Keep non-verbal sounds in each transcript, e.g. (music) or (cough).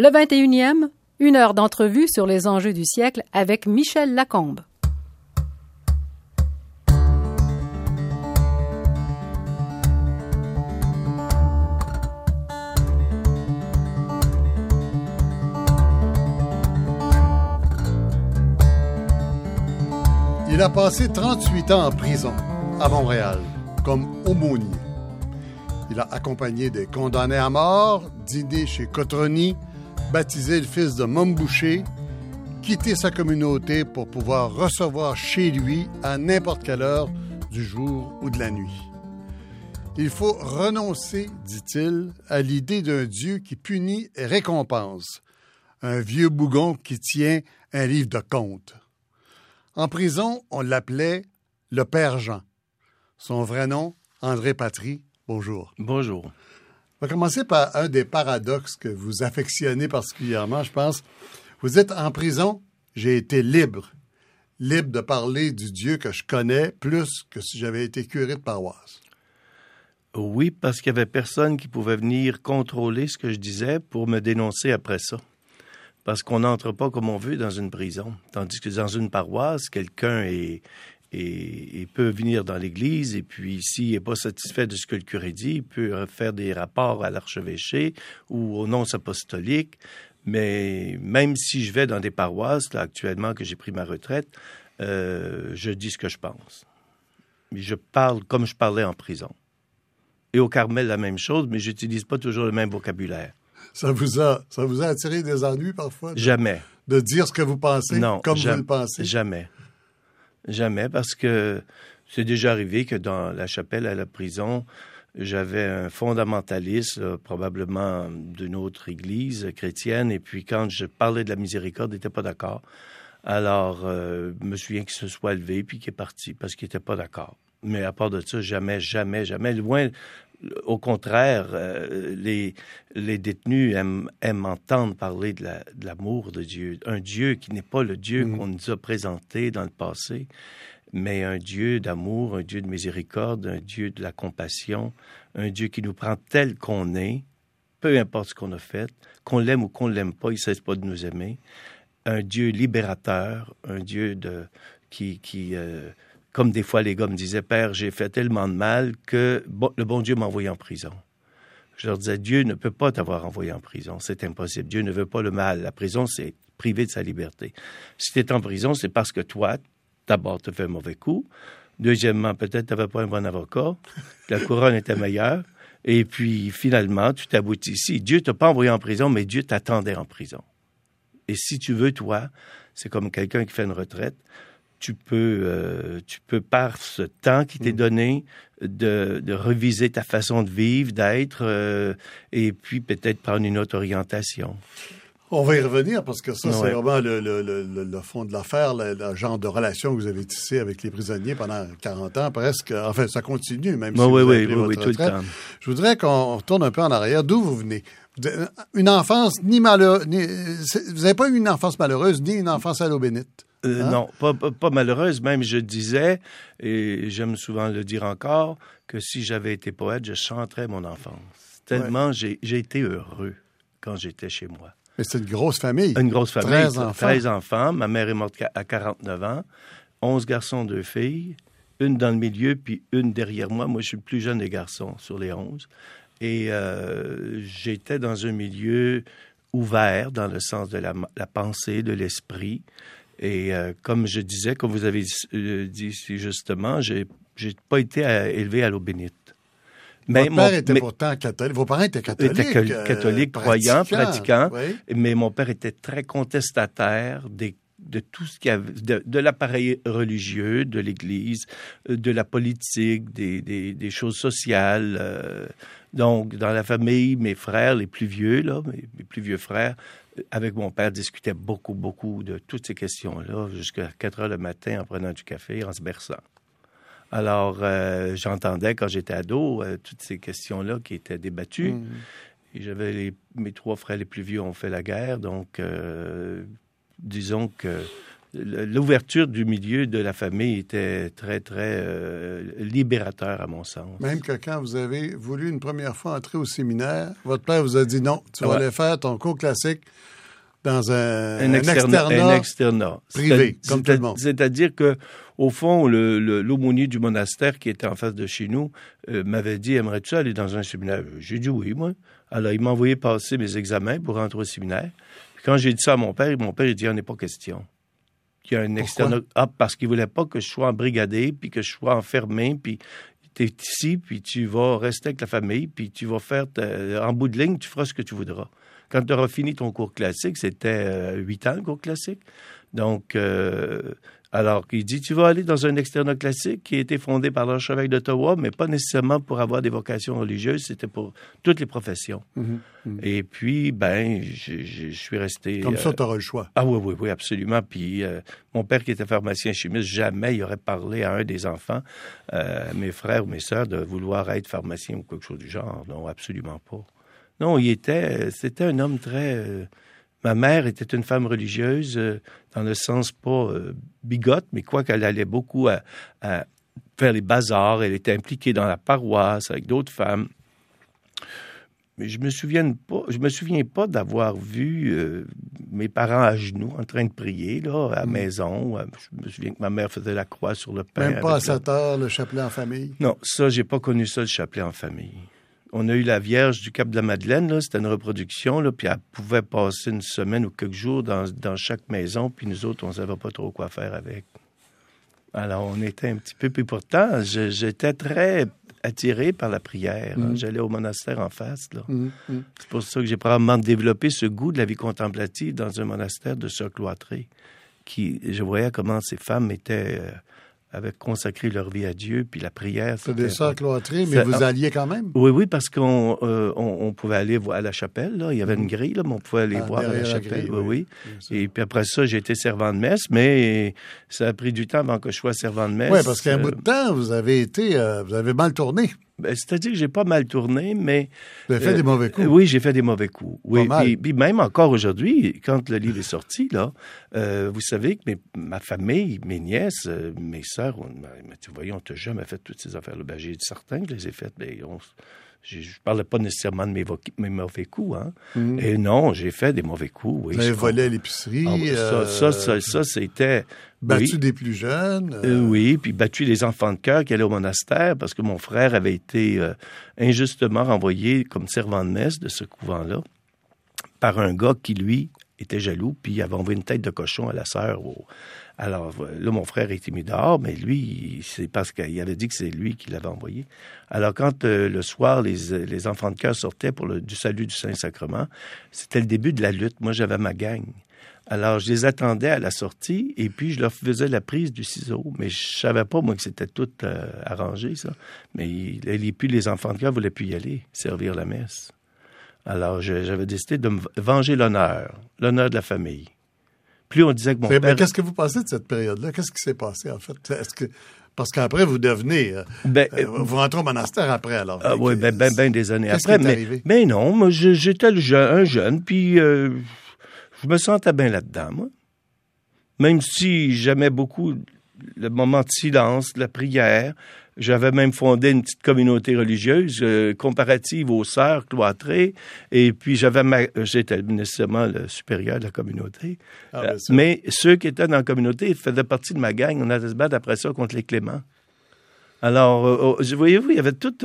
Le 21e, une heure d'entrevue sur les enjeux du siècle avec Michel Lacombe. Il a passé 38 ans en prison à Montréal comme aumônier. Il a accompagné des condamnés à mort, dîné chez Cotroni, baptisé le fils de Mombouché, quitté sa communauté pour pouvoir recevoir chez lui à n'importe quelle heure du jour ou de la nuit. Il faut renoncer, dit-il, à l'idée d'un Dieu qui punit et récompense, un vieux bougon qui tient un livre de comptes. En prison, on l'appelait le Père Jean. Son vrai nom, André Patry. Bonjour. Bonjour. On va commencer par un des paradoxes que vous affectionnez particulièrement, je pense. Vous êtes en prison, j'ai été libre. Libre de parler du Dieu que je connais plus que si j'avais été curé de paroisse. Oui, parce qu'il n'y avait personne qui pouvait venir contrôler ce que je disais pour me dénoncer après ça parce qu'on n'entre pas comme on veut dans une prison. Tandis que dans une paroisse, quelqu'un est, peut venir dans l'église et puis s'il n'est pas satisfait de ce que le curé dit, il peut faire des rapports à l'archevêché ou au nonce apostolique. Mais même si je vais dans des paroisses, là, actuellement que j'ai pris ma retraite, euh, je dis ce que je pense. Je parle comme je parlais en prison. Et au Carmel, la même chose, mais j'utilise pas toujours le même vocabulaire. Ça vous a, ça vous a attiré des ennuis parfois? jamais. De dire ce que vous pensez non, comme vous le pensez? Jamais. Jamais, parce que c'est déjà arrivé que dans la chapelle à la prison, j'avais un fondamentaliste, probablement d'une autre église chrétienne, et puis quand je parlais de la miséricorde, il n'était pas d'accord. Alors, euh, je me souviens qu'il se soit levé puis qu'il est parti parce qu'il n'était pas d'accord. Mais à part de ça, jamais, jamais, jamais. Loin, au contraire, euh, les, les détenus aiment, aiment entendre parler de l'amour de, Dieu. Un Dieu qui n'est pas le Dieu mm. qu'on nous a présenté dans le passé, mais un Dieu d'amour, un Dieu de miséricorde, un Dieu de la compassion, un Dieu qui nous prend tel qu'on est, peu importe ce qu'on a fait, qu'on l'aime ou qu'on ne l'aime pas, il ne cesse pas de nous aimer. Un Dieu libérateur, un Dieu de, qui, qui euh, comme des fois les gars me disaient, Père, j'ai fait tellement de mal que le bon Dieu m'a envoyé en prison. Je leur disais, Dieu ne peut pas t'avoir envoyé en prison. C'est impossible. Dieu ne veut pas le mal. La prison, c'est privé de sa liberté. Si tu es en prison, c'est parce que toi, d'abord, tu fais un mauvais coup. Deuxièmement, peut-être tu n'avais pas un bon avocat. La couronne était meilleure. Et puis, finalement, tu t'aboutis ici. Dieu t'a pas envoyé en prison, mais Dieu t'attendait en prison. Et si tu veux, toi, c'est comme quelqu'un qui fait une retraite tu peux, euh, tu peux par ce temps qui t'est mm. donné, de, de, reviser ta façon de vivre, d'être, euh, et puis peut-être prendre une autre orientation. On va y revenir parce que ça, c'est vraiment le, le, le, le, fond de l'affaire, le, genre de relation que vous avez tissé avec les prisonniers pendant 40 ans presque. Enfin, ça continue, même si oui, vous oui, oui, tout le temps. Je voudrais qu'on retourne un peu en arrière. D'où vous venez? Une enfance ni malheureuse, vous n'avez pas eu une enfance malheureuse, ni une enfance à l'eau bénite? Euh, hein? Non, pas, malheureuse. Même je disais, et j'aime souvent le dire encore, que si j'avais été poète, je chanterais mon enfance. Tellement j'ai été heureux quand j'étais chez moi. Mais c'est une grosse famille. Une grosse famille. 13 enfants. 13 enfants. Ma mère est morte à 49 ans. 11 garçons, deux filles. Une dans le milieu, puis une derrière moi. Moi, je suis le plus jeune des garçons sur les 11. Et euh, j'étais dans un milieu ouvert dans le sens de la, la pensée, de l'esprit. Et euh, comme je disais, comme vous avez euh, dit justement, j'ai n'ai pas été élevé à l'eau bénite. Mais Votre père était pourtant catholique. Vos parents étaient catholiques. Étaient euh, catholiques, croyants, pratiquants. Mais mon père était très contestataire des de tout ce qu'il y avait, de, l'appareil religieux, de l'Église, de la politique, des, des, des choses sociales. donc, dans la famille, mes frères, les plus vieux, là, mes plus vieux frères, avec mon père, discutait beaucoup, beaucoup de toutes ces questions-là jusqu'à 4 heures le matin en prenant du café, en se berçant. Alors, euh, j'entendais quand j'étais ado euh, toutes ces questions-là qui étaient débattues. Mmh. Et j'avais mes trois frères les plus vieux ont fait la guerre, donc euh, disons que l'ouverture du milieu de la famille était très, très euh, libérateur à mon sens. Même que quand vous avez voulu une première fois entrer au séminaire, votre père vous a dit non, tu vas aller faire ton cours classique dans un, un, externat, privé, comme tout le monde. C'est-à-dire que, au fond, l'aumônier du monastère qui était en face de chez nous euh, m'avait dit Aimerais-tu aller dans un séminaire J'ai dit oui, moi. Alors, il m'a envoyé passer mes examens pour rentrer au séminaire. quand j'ai dit ça à mon père, mon père, il dit Il n'est pas question. Y a un externat. Ah, parce qu'il voulait pas que je sois embrigadé, puis que je sois enfermé, puis tu es ici, puis tu vas rester avec la famille, puis tu vas faire, en bout de ligne, tu feras ce que tu voudras. Quand tu auras fini ton cours classique, c'était euh, huit ans le cours classique. Donc, euh, alors il dit, tu vas aller dans un externat classique qui a été fondé par l'archevêque d'Ottawa, mais pas nécessairement pour avoir des vocations religieuses, c'était pour toutes les professions. Mhm, mhm. Et puis, ben, je suis resté... Comme ça, tu auras le choix. Ah oui, oui, oui, absolument. Puis euh, mon père qui était pharmacien chimiste, jamais il aurait parlé à un des enfants, mes frères ou mes sœurs, de vouloir être pharmacien ou quelque chose du genre. Non, absolument pas. Non, il était, c'était un homme très. Euh, ma mère était une femme religieuse, euh, dans le sens pas euh, bigote, mais quoi qu'elle allait beaucoup à, faire les bazars. Elle était impliquée dans la paroisse avec d'autres femmes. Mais je me souviens pas, je me souviens pas d'avoir vu mes parents à genoux en train de prier là à la mm. maison. Je me souviens que ma mère faisait la croix sur le pain. Même pas à 7 heures le chapelet en famille? Non, ça j'ai pas connu ça le chapelet en famille on a eu la Vierge du Cap de la Madeleine, c'était une reproduction, là, puis elle pouvait passer une semaine ou quelques jours dans, chaque maison, puis nous autres, on ne savait pas trop quoi faire avec. Alors, on était un petit peu, puis pourtant, j'étais très attiré par la prière. Hein. Mm. J'allais au monastère en face. Mm, mm. C'est pour ça que j'ai probablement développé ce goût de la vie contemplative dans un monastère de ce cloîtré, qui, je voyais comment ces femmes étaient... Euh, avaient consacré leur vie à Dieu, puis la prière. C'est des sœurs cloîtrées, mais vous alliez quand même? Oui, oui, parce qu'on euh, on, pouvait aller voir à la chapelle. Là. Il y avait une mm. grille, là, mais on pouvait aller ah, voir à la chapelle. oui, oui. Et puis après ça, j'ai été servant de messe, mais ça a pris du temps avant que je sois servant de messe. Oui, parce qu'à un bout de temps, vous avez été, euh, vous avez mal tourné. Ben, c'est-à-dire que j'ai pas mal tourné, mais... Vous avez fait des mauvais coups. oui, j'ai fait des mauvais coups. Oui, puis, même encore aujourd'hui, quand le livre est sorti, là, euh, vous savez que ma famille, mes nièces, euh, mes sœurs, on m'a dit, voyons, on t'a jamais fait toutes ces affaires-là. Ben, j'ai dit certains que je les ai faites, mais on, je ne parlais pas nécessairement de mes, mauvais coups. Hein. Mm. Et non, j'ai fait des mauvais coups. Oui, Vous avez volé à l'épicerie. Ah, ça, ça, ça, c'était... Battu des plus jeunes. Euh. Euh, oui, puis battu les enfants de cœur qui allaient au monastère parce que mon frère avait été euh, injustement renvoyé comme servant de messe de ce couvent-là par un gars qui, lui, était jaloux, puis il avait envoyé une tête de cochon à la sœur au, alors là, mon frère était mis dehors, mais lui, c'est parce qu'il avait dit que c'est lui qui l'avait envoyé. Alors quand euh, le soir, les, enfants de cœur sortaient pour le du salut du Saint-Sacrement, c'était le début de la lutte. Moi, j'avais ma gang. Alors, je les attendais à la sortie et puis je leur faisais la prise du ciseau. Mais je savais pas, moi, que c'était tout euh, arrangé, ça. Mais les, puis les enfants de cœur voulaient plus y aller, servir la messe. Alors, j'avais décidé de me venger l'honneur, l'honneur de la famille plus on disait que mon père... Qu'est-ce que vous pensez de cette période-là? Qu'est-ce qui s'est passé, en fait? Est-ce que... Parce qu'après, vous devenez... Euh, ben, euh, vous rentrez au monastère après, alors. Ah, oui, ben, ben, ben, des années après. mais, mais non, moi, j'étais un jeune, puis euh, je me sentais bien là-dedans, moi. Même si j'aimais beaucoup le moment de silence, la prière, j'avais même fondé une petite communauté religieuse euh, comparative aux sœurs cloîtrées. Et puis, j'avais j'étais nécessairement le supérieur de la communauté. Ah, euh, mais ceux qui étaient dans la communauté faisaient partie de ma gang. On allait se battre après ça contre les Cléments. Alors, euh, oh, voyez-vous, il y avait toute,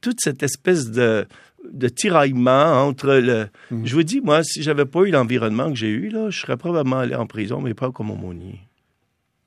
toute cette espèce de, de tiraillement entre le... Mhm. Je vous dis, moi, si j'avais pas eu l'environnement que j'ai eu, là, je serais probablement allé en prison, mais pas comme aumônier.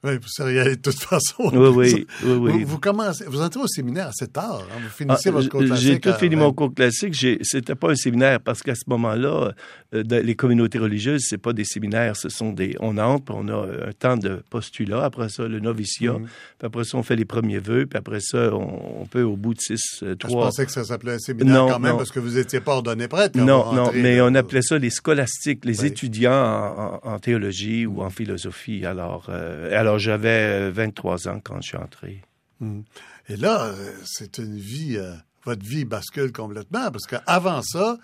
Oui, vous seriez de toute façon. Oui, oui, oui. Vous, commencez, vous entrez au séminaire assez tard. Hein? Vous finissez ah, votre cours classique. J'ai tout fini mon cours classique. C'était pas un séminaire parce qu'à ce moment-là, euh, les communautés religieuses, c'est pas des séminaires. Ce sont des. On entre, on a un temps de postulat. Après ça, le noviciat. Mhm. Puis après ça, on fait les premiers vœux. Puis après ça, on, peut au bout de six, euh, trois. Je pensais que ça s'appelait un séminaire quand même parce que vous étiez pas ordonné prêtre. Non, non, mais on appelait ça les scolastiques, les étudiants en, théologie ou en philosophie. Alors, euh, alors j'avais 23 ans quand je suis entré. Hmm. Et là, euh, c'est une vie, euh, votre vie bascule complètement, parce qu'avant ça,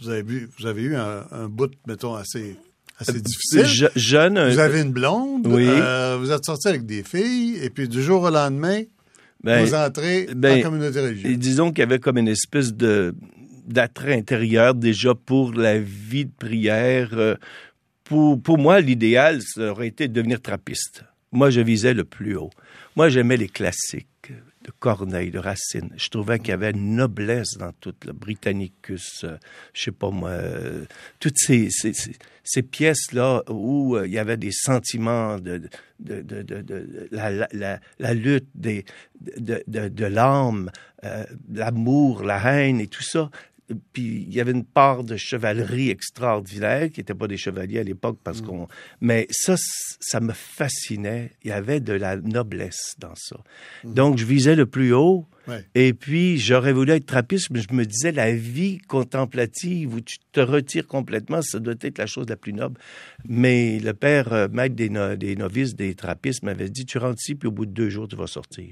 vous avez, vous avez eu un, bout, mettons, assez assez difficile. Je- jeune, Vous euh, avez une blonde, Oui. euh, vous êtes sorti avec des filles, et puis du jour au lendemain, ben, vous entrez ben, en communauté Et religieuse. disons qu'il y avait comme une espèce de d'attrait intérieur déjà pour la vie de prière. Euh, Pour, pour moi, l'idéal, ça aurait été de devenir trappiste. Moi, je visais le plus haut. Moi, j'aimais les classiques de Corneille, de Racine. Je trouvais qu'il y avait une noblesse dans tout, le Britannicus, euh, je sais pas moi, euh, toutes ces, ces, ces, ces pièces-là où euh, il y avait des sentiments de, de, de, de, la, la, lutte des, de, de, de l'âme, euh, l'amour, la haine et tout ça. Puis il y avait une part de chevalerie extraordinaire qui n'était pas des chevaliers à l'époque parce qu'on. Mais ça, ça me fascinait. Il y avait de la noblesse dans ça. Donc je visais le plus haut. Ouais. Et puis j'aurais voulu être trappiste, mais je me disais la vie contemplative où tu te retires complètement, ça doit être la chose la plus noble. Mais le père euh, maître des, no- des novices, des trappistes, m'avait dit tu rentres ici puis au bout de deux jours tu vas sortir.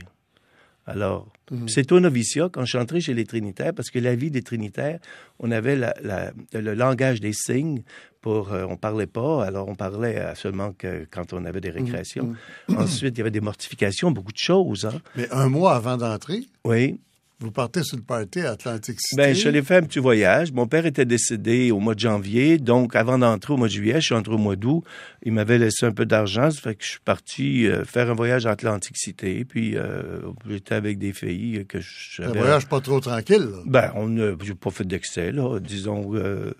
Alors, c'est au noviciat quand je suis entré chez les Trinitaires, parce que la vie des Trinitaires, on avait la- la- le langage des signes. Pour, euh, on parlait pas, alors on parlait seulement que quand on avait des récréations. Ensuite, il y avait des mortifications, beaucoup de choses. Hein? Mais un mois avant d'entrer, Oui. Vous partez sur le party à Atlantic City. Ben, je suis allé faire un petit voyage. Mon père était décédé au mois de janvier, donc avant d'entrer au mois de juillet, je suis entré au mois d'août. Il m'avait laissé un peu d'argent, ça fait que je suis parti euh, faire un voyage à Atlantic City. Puis euh, j'étais avec des filles que un j'avais. voyage pas trop tranquille. là. Ben, on n'a pas fait d'excès, là. Disons, euh,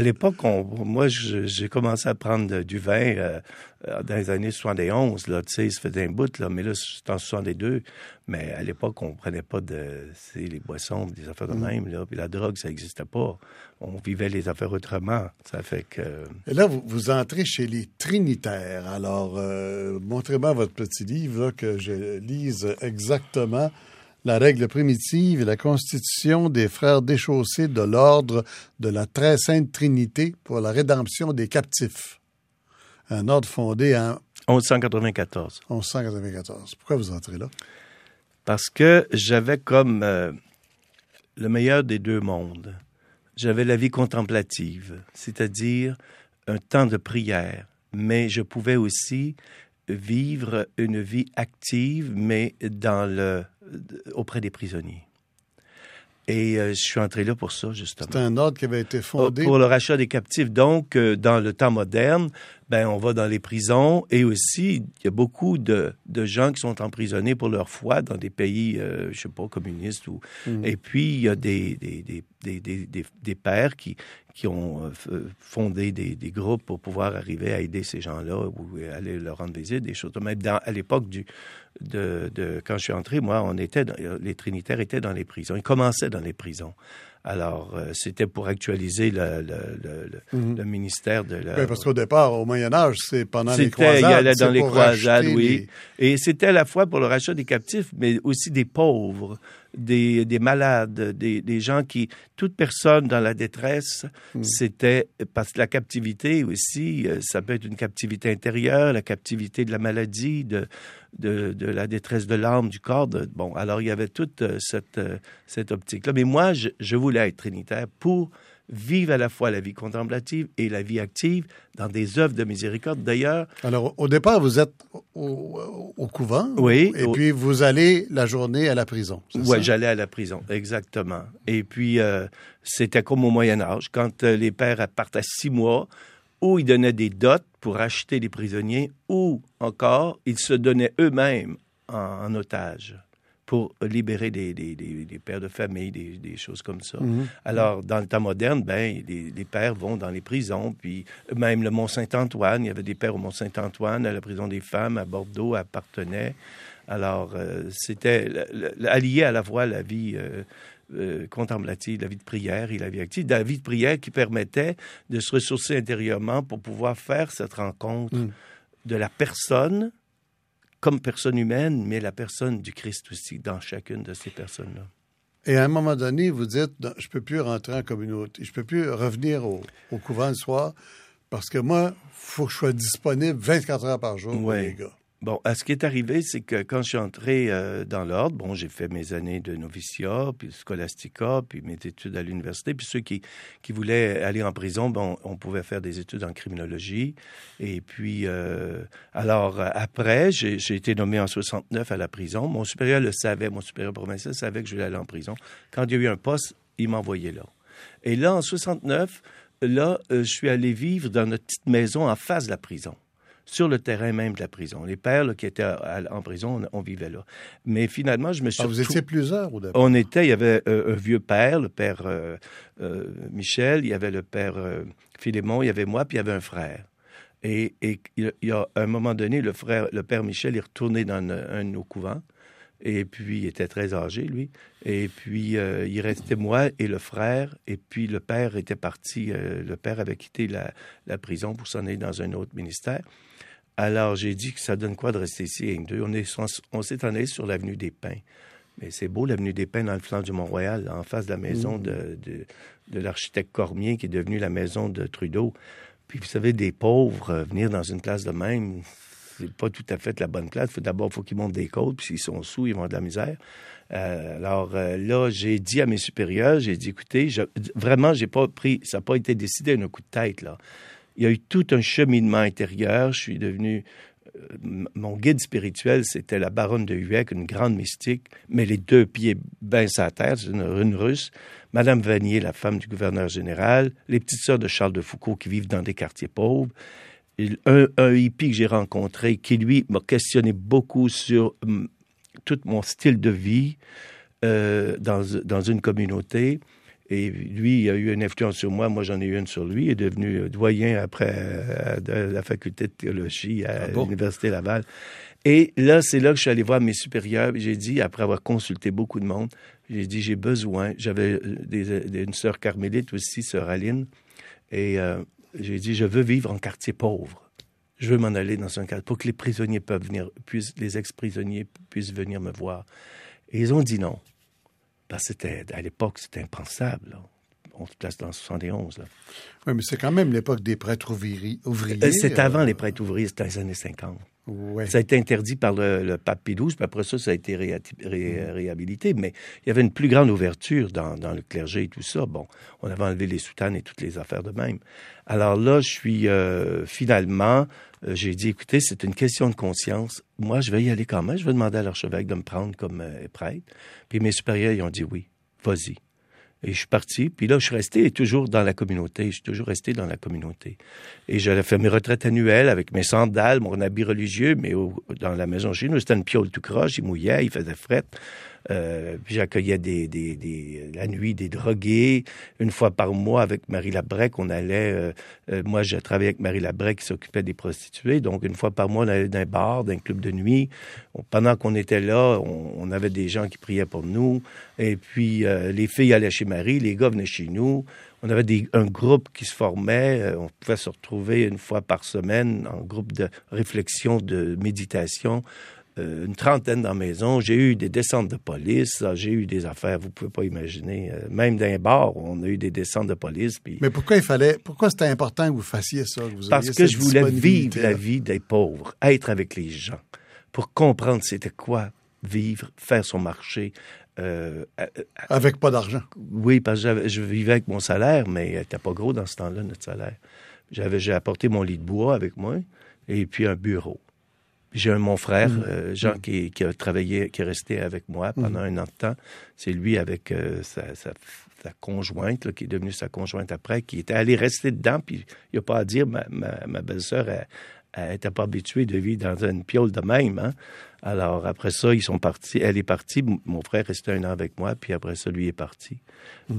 à l'époque, moi, j'ai commencé à prendre du vin euh, euh, dans les années 71, là. Tu sais, ça faisait un bout, là. Mais là, c'est en 62. Mais à l'époque, on prenait pas de, les boissons, des affaires de même, là. Puis la drogue, ça n'existait pas. On vivait les affaires autrement. Ça fait que... Et là, vous, vous entrez chez les Trinitaires. Alors, euh, montrez-moi votre petit livre là, que je lise exactement. La règle primitive et la constitution des frères déchaussés de l'ordre de la très sainte Trinité pour la rédemption des captifs. Un ordre fondé en 1194. 1194. Pourquoi vous entrez là? Parce que j'avais comme euh, le meilleur des deux mondes. J'avais la vie contemplative, c'est-à-dire un temps de prière, mais je pouvais aussi vivre une vie active, mais dans le, auprès des prisonniers. Et euh, je suis entré là pour ça, justement. C'est un ordre qui avait été fondé. Oh, Pour le rachat des captifs. Donc, euh, dans le temps moderne, ben, on va dans les prisons et aussi, il y a beaucoup de, de gens qui sont emprisonnés pour leur foi dans des pays, euh, je sais pas, communistes. Ou... Et puis, il y a des, des, des, des, des, des, des pères qui, qui ont euh, f- fondé des, des groupes pour pouvoir arriver à aider ces gens-là ou aller leur rendre visite, des choses. Même dans, à l'époque du, de, de, quand je suis entré, moi, on était, dans- les Trinitaires étaient dans les prisons. Ils commençaient dans les prisons. Alors, euh, c'était pour actualiser le, le, le ministère de la... Oui, parce qu'au départ, au Moyen Âge, c'est pendant les croisades. il allait dans les croisades, oui. Et c'était à la fois pour le rachat des captifs, mais aussi des pauvres, des, des malades, des, des gens qui, toute personne dans la détresse, Hmm. c'était parce que la captivité aussi, euh, ça peut être une captivité intérieure, la captivité de la maladie, de, de, de la détresse de l'âme, du corps. de- bon, alors il y avait toute euh, cette, euh, cette optique-là. Mais moi, je, je voulais être trinitaire pour vivre à la fois la vie contemplative et la vie active dans des œuvres de miséricorde. D'ailleurs, Alors, au départ, vous êtes au, au couvent. Oui, Et au- puis, vous allez la journée à la prison. Oui, j'allais à la prison, exactement. Et puis, euh, c'était comme au Moyen Âge, quand euh, les pères partent à six mois, ou ils donnaient des dots pour acheter les prisonniers, ou encore, ils se donnaient eux-mêmes en, en otage pour libérer des, des, des- des pères de famille, des, choses comme ça. Alors, dans le temps moderne, ben, les, les pères vont dans les prisons, puis même le Mont-Saint-Antoine, il y avait des pères au Mont-Saint-Antoine, à la prison des femmes, à Bordeaux, à Partenay. Alors, euh, c'était allié à la fois la vie euh, euh, contemplative, la vie de prière et la vie active, la vie de prière qui permettait de se ressourcer intérieurement pour pouvoir faire cette rencontre de la personne comme personne humaine, mais la personne du Christ aussi dans chacune de ces personnes-là. Et à un moment donné, vous dites, Non, je peux plus rentrer en communauté, je peux plus revenir au, au couvent le soir, parce que moi, faut que je sois disponible 24 heures par jour pour les gars. Bon, à ce qui est arrivé, c'est que quand je suis entré euh, dans l'ordre, bon, j'ai fait mes années de noviciat, puis scolastica, puis mes études à l'université. Puis ceux qui, qui voulaient aller en prison, bon, on pouvait faire des études en criminologie. Et puis, euh, alors, après, j'ai été nommé en 69 à la prison. Mon supérieur le savait, mon supérieur provincial savait que je voulais aller en prison. Quand il y a eu un poste, il m'envoyait là. Et là, en 69, là, euh, je suis allé vivre dans notre petite maison en face de la prison sur le terrain même de la prison. Les pères qui étaient en prison, on, vivait là. Mais finalement, je me suis... Ah, vous étiez plusieurs départ? On était, il y avait euh, un vieux père, le père euh, euh, Michel, il y avait le père Philémon, il y avait moi, puis il y avait un frère. Et, il y a un moment donné, le frère, le père Michel est retourné dans un, de nos couvents. Et puis, il était très âgé, lui. Et puis, il restait moi et le frère. Et puis, le père était parti. le père avait quitté la, la prison pour s'en aller dans un autre ministère. Alors, j'ai dit que ça donne quoi de rester ici deux? On, est, on s'est en allé sur l'avenue des Pins. Mais c'est beau, l'avenue des Pins, dans le flanc du Mont-Royal, en face de la maison mmh. de, de, l'architecte Cormier, qui est devenu la maison de Trudeau. Puis, vous savez, des pauvres, euh, venir dans une place de même, c'est pas tout à fait la bonne place. D'abord, il faut qu'ils montent des côtes, puis s'ils sont sous, ils vont de la misère. Euh, alors euh, là, j'ai dit à mes supérieurs, j'ai dit, écoutez, je, vraiment, j'ai pas pris, ça n'a pas été décidé un coup de tête, là il y a eu tout un cheminement intérieur. Je suis devenu euh, mon guide spirituel, c'était la baronne de Huec, une grande mystique, mais les deux pieds bien à terre, c'est une, russe. Madame Vanier, la femme du gouverneur général, les petites sœurs de Charles de Foucault qui vivent dans des quartiers pauvres. Un, hippie que j'ai rencontré qui, lui, m'a questionné beaucoup sur tout mon style de vie euh, dans une communauté. Et lui, il a eu une influence sur moi, moi j'en ai eu une sur lui. Il est devenu doyen après euh, de la faculté de théologie à ah l'Université Laval. Et là, c'est là que je suis allé voir mes supérieurs. J'ai dit, après avoir consulté beaucoup de monde, j'ai dit, j'ai besoin. J'avais euh, une sœur carmélite aussi, sœur Aline. Et euh, j'ai dit, je veux vivre en quartier pauvre. Je veux m'en aller dans un quartier pour que les prisonniers peuvent venir, puissent, les ex-prisonniers puissent venir me voir. Et ils ont dit non. Parce que à l'époque, c'était impensable. On se place dans 71. Là. Oui, mais c'est quand même l'époque des prêtres ouvriers. Euh, c'est avant les prêtres ouvriers, c'était dans les années 50. Ça a été interdit par le, pape Pie XII, puis après ça, ça a été réhabilité. Mais il y avait une plus grande ouverture dans, le clergé et tout ça. Bon, on avait enlevé les soutanes et toutes les affaires de même. Alors là, je suis euh, finalement, euh, j'ai dit, écoutez, c'est une question de conscience. Moi, je vais y aller quand même. Je vais demander à l'archevêque de me prendre comme prêtre. Puis mes supérieurs, ils ont dit oui, vas-y. Et je suis parti. Puis là, je suis resté toujours dans la communauté. Je suis toujours resté dans la communauté. Et j'allais faire mes retraites annuelles avec mes sandales, mon habit religieux, mais dans la maison chez nous, c'était une piole tout croche. Il mouillait, il faisait fret. Euh, j'accueillais des, des, des, la nuit des drogués. Une fois par mois, avec Marie Labrec, on allait... Euh, euh, moi, j'ai travaillé avec Marie Labrec qui s'occupait des prostituées. Donc, une fois par mois, on allait dans un bar, dans un club de nuit. pendant qu'on était là, on, on, avait des gens qui priaient pour nous. Et puis, les filles allaient chez Marie, les gars venaient chez nous. On avait des, un groupe qui se formait. On pouvait se retrouver une fois par semaine en groupe de réflexion, de méditation. Euh, une trentaine dans la maison. J'ai eu des descentes de police. J'ai eu des affaires, vous pouvez pas imaginer. Euh, même dans bar, on a eu des descentes de police. Mais pourquoi il fallait, pourquoi c'était important que vous fassiez ça? Parce que je voulais vivre la vie des pauvres, être avec les gens, pour comprendre c'était quoi vivre, faire son marché. Euh, avec pas d'argent. Oui, parce que je vivais avec mon salaire, mais il n'était pas gros dans ce temps-là, notre salaire. J'avais, j'ai apporté mon lit de bois avec moi et puis un bureau. J'ai mon frère, mm. euh, Jean, mm. qui, qui, a travaillé, qui est resté avec moi mm. pendant un an de temps. C'est lui avec euh, sa, sa, sa, conjointe, qui est devenue sa conjointe après, qui était allé rester dedans. Puis il n'y a pas à dire, ma, ma, ma belle-sœur, elle n'était pas habituée de vivre dans une piole de même. Hein? Alors après ça, ils sont partis. Elle est partie. Mon frère restait un an avec moi. Puis après ça, lui est parti.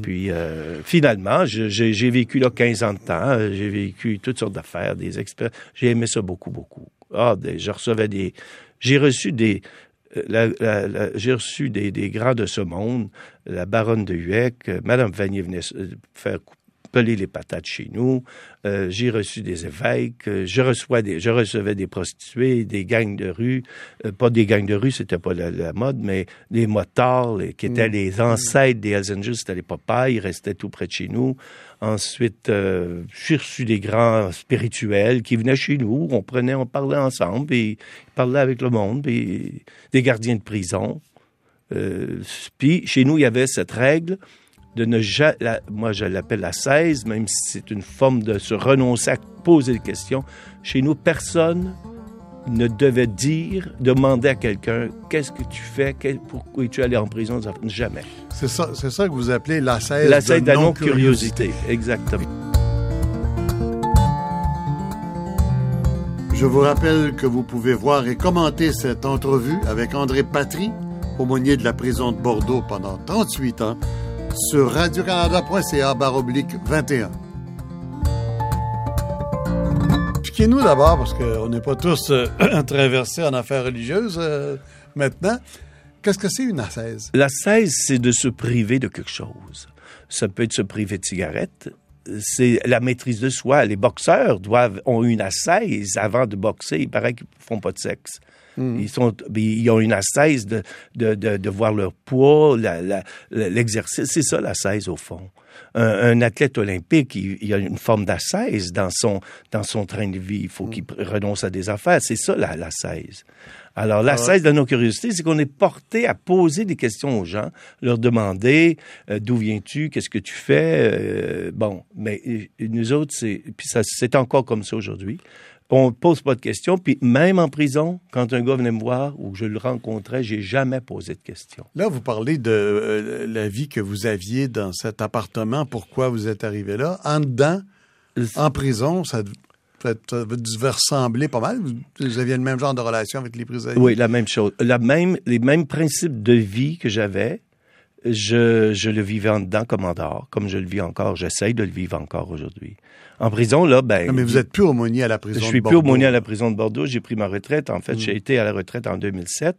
Puis euh, finalement, j'ai vécu là 15 ans de temps. J'ai vécu toutes sortes d'affaires, des expériences. J'ai aimé ça beaucoup, beaucoup. Ah, je recevais des. J'ai reçu des. Euh, j'ai reçu des, des, grands de ce monde, la baronne de Huec, euh, Madame Vanier venait euh, faire pelé les patates chez nous. Euh, j'ai reçu des évêques. Euh, je reçois des, je recevais des prostituées, des gangs de rue. Euh, pas des gangs de rue, c'était pas la, mode, mais des motards qui étaient mm. les ancêtres des Hells Angels. C'était les Popeyes. Ils restaient tout près de chez nous. Ensuite, euh, j'ai reçu des grands spirituels qui venaient chez nous. On prenait, on parlait ensemble, puis ils parlaient avec le monde, puis des gardiens de prison. Euh, puis chez nous, il y avait cette règle de ne jamais, moi je l'appelle la 16, même si c'est une forme de se renoncer à poser des questions. Chez nous, personne ne devait dire, demander à quelqu'un qu'est-ce que tu fais, pourquoi es-tu allé en prison, jamais. C'est ça, c'est ça que vous appelez la 16 la de, de non-curiosité. Exactement. Je vous rappelle que vous pouvez voir et commenter cette entrevue avec André Patry, aumônier de la prison de Bordeaux pendant 38 ans, sur radiocanada.ca oblique 21. Expliquez-nous d'abord, parce qu'on n'est pas tous euh, (clears throat) traversés en affaires religieuses euh, maintenant. Qu'est-ce que c'est une assaise? L'assaise, c'est de se priver de quelque chose. Ça peut être se priver de cigarettes, c'est la maîtrise de soi. Les boxeurs doivent ont une assaise avant de boxer. Il paraît qu'ils font pas de sexe. Hmm. Ils, sont, ils ont une assaise de, de, de, voir leur poids, l'exercice. c'est ça l'assaise au fond. Un, athlète olympique, il, y a une forme d'assaise dans son, dans son train de vie. Il faut hmm. qu'il renonce à des affaires. C'est ça l'assaise. Alors, la ah de nos curiosités, c'est qu'on est porté à poser des questions aux gens, leur demander euh, d'où viens-tu, qu'est-ce que tu fais. Euh, bon, mais euh, nous autres, c'est puis ça, c'est encore comme ça aujourd'hui. On ne pose pas de questions, puis même en prison, quand un gars venait me voir ou je le rencontrais, j'ai jamais posé de questions. Là, vous parlez de la vie que vous aviez dans cet appartement, pourquoi vous êtes arrivé là. En dedans, en prison, ça ça devait ressembler pas mal. Vous aviez le même genre de relation avec les prisonniers. Oui, la même chose. La même, les mêmes principes de vie que j'avais, je, je, le vivais en dedans comme en dehors, comme je le vis encore. J'essaye de le vivre encore aujourd'hui. En prison, là, ben. Non, mais vous êtes plus aumônier à la prison de Bordeaux. Je suis plus aumônier à la prison de Bordeaux. J'ai pris ma retraite. En fait, j'ai mm. été à la retraite en 2007.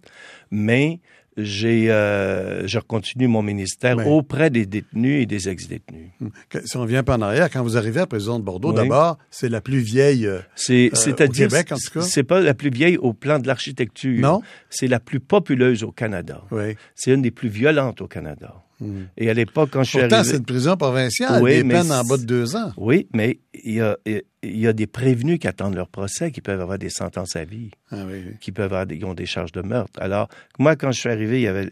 Mais j'ai euh, je continue mon ministère auprès des détenus et des ex-détenus. Hmm. Si on vient pas en arrière, quand vous arrivez à la prison de Bordeaux, d'abord, c'est la plus vieille euh, euh, au Québec, en tout cas. C'est pas la plus vieille au plan de l'architecture. Non? C'est la plus populeuse au Canada. Oui. C'est une des plus violentes au Canada. Hmm. Et à l'époque, quand je suis Pourtant, c'est une prison provinciale, oui, des peines en bas de deux ans. Oui, mais il y a, il y a des prévenus qui attendent leur procès, qui peuvent avoir des sentences à vie, ah, oui, qui peuvent avoir des, ont des charges de meurtre. Alors, moi, quand je suis arrivé, il y avait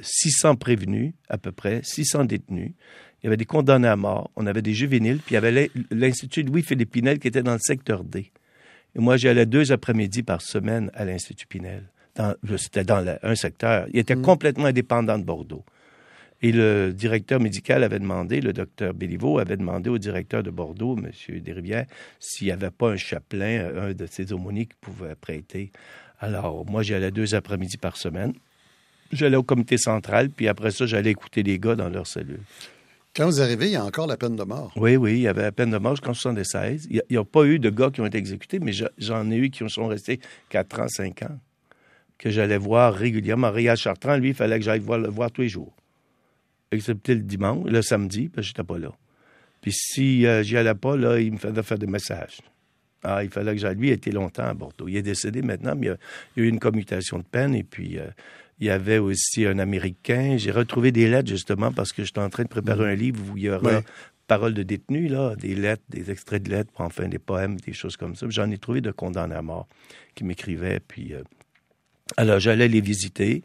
600 euh, prévenus, à peu près, 600 détenus. Il y avait des condamnés à mort. On avait des juvéniles, puis il y avait l'Institut Louis-Philippe Pinel qui était dans le secteur D. Et moi, j'allais deux après-midi par semaine à l'Institut Pinel. C'était dans un secteur. Il était hmm. complètement indépendant de Bordeaux. Et le directeur médical avait demandé, le docteur Béliveau avait demandé au directeur de Bordeaux, M. Desrivières, s'il n'y avait pas un chapelain, un de ses aumôniers qui pouvait prêter. Alors, moi, j'y allais deux après-midi par semaine. J'allais au comité central, puis après ça, j'allais écouter les gars dans leur cellule. Quand vous arrivez, il y a encore la peine de mort. Oui, oui, il y avait la peine de mort jusqu'en 76. Il n'y a, pas eu de gars qui ont été exécutés, mais j'en ai eu qui sont restés 4 ans, 5 ans, que j'allais voir régulièrement. Réal Chartrand, lui, il fallait que j'aille voir, le voir tous les jours excepté le dimanche, le samedi, parce que j'étais pas là. Puis si euh, j'y allais pas, là, il me faisait faire des messages. Ah, il fallait que j'aille. Lui, il était longtemps à Bordeaux. Il est décédé maintenant, mais il y a, eu une commutation de peine. Et puis, euh, il y avait aussi un Américain. J'ai retrouvé des lettres, justement, parce que j'étais en train de préparer un livre où il y aura paroles de détenus, là, des lettres, des extraits de lettres, enfin des poèmes, des choses comme ça. J'en ai trouvé de condamnés à mort qui m'écrivaient. Puis, euh, alors, j'allais les visiter.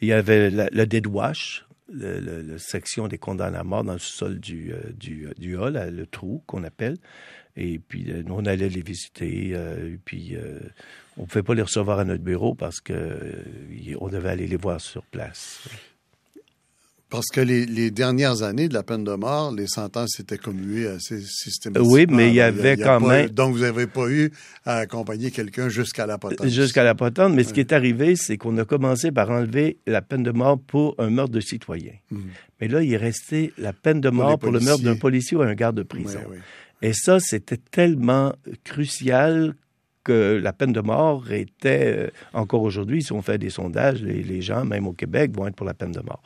Il y avait le Dead Wash, la section des condamnés à mort dans le sol du, euh, euh, du hall, le trou qu'on appelle. Et puis, euh, nous, on allait les visiter. puis, on ne pouvait pas les recevoir à notre bureau parce que on devait aller les voir sur place. Parce que les, dernières années de la peine de mort, les sentences étaient commuées assez systématiquement. Oui, mais il y avait quand même. donc, vous n'avez pas eu à accompagner quelqu'un jusqu'à la potence. Jusqu'à la potence. Mais ce qui est arrivé, c'est qu'on a commencé par enlever la peine de mort pour un meurtre de citoyen. Mhm. Mais là, il est resté la peine de mort pour, le meurtre d'un policier ou un garde de prison. Et ça, c'était tellement crucial que la peine de mort était, euh, encore aujourd'hui, si on fait des sondages, les gens, même au Québec, vont être pour la peine de mort.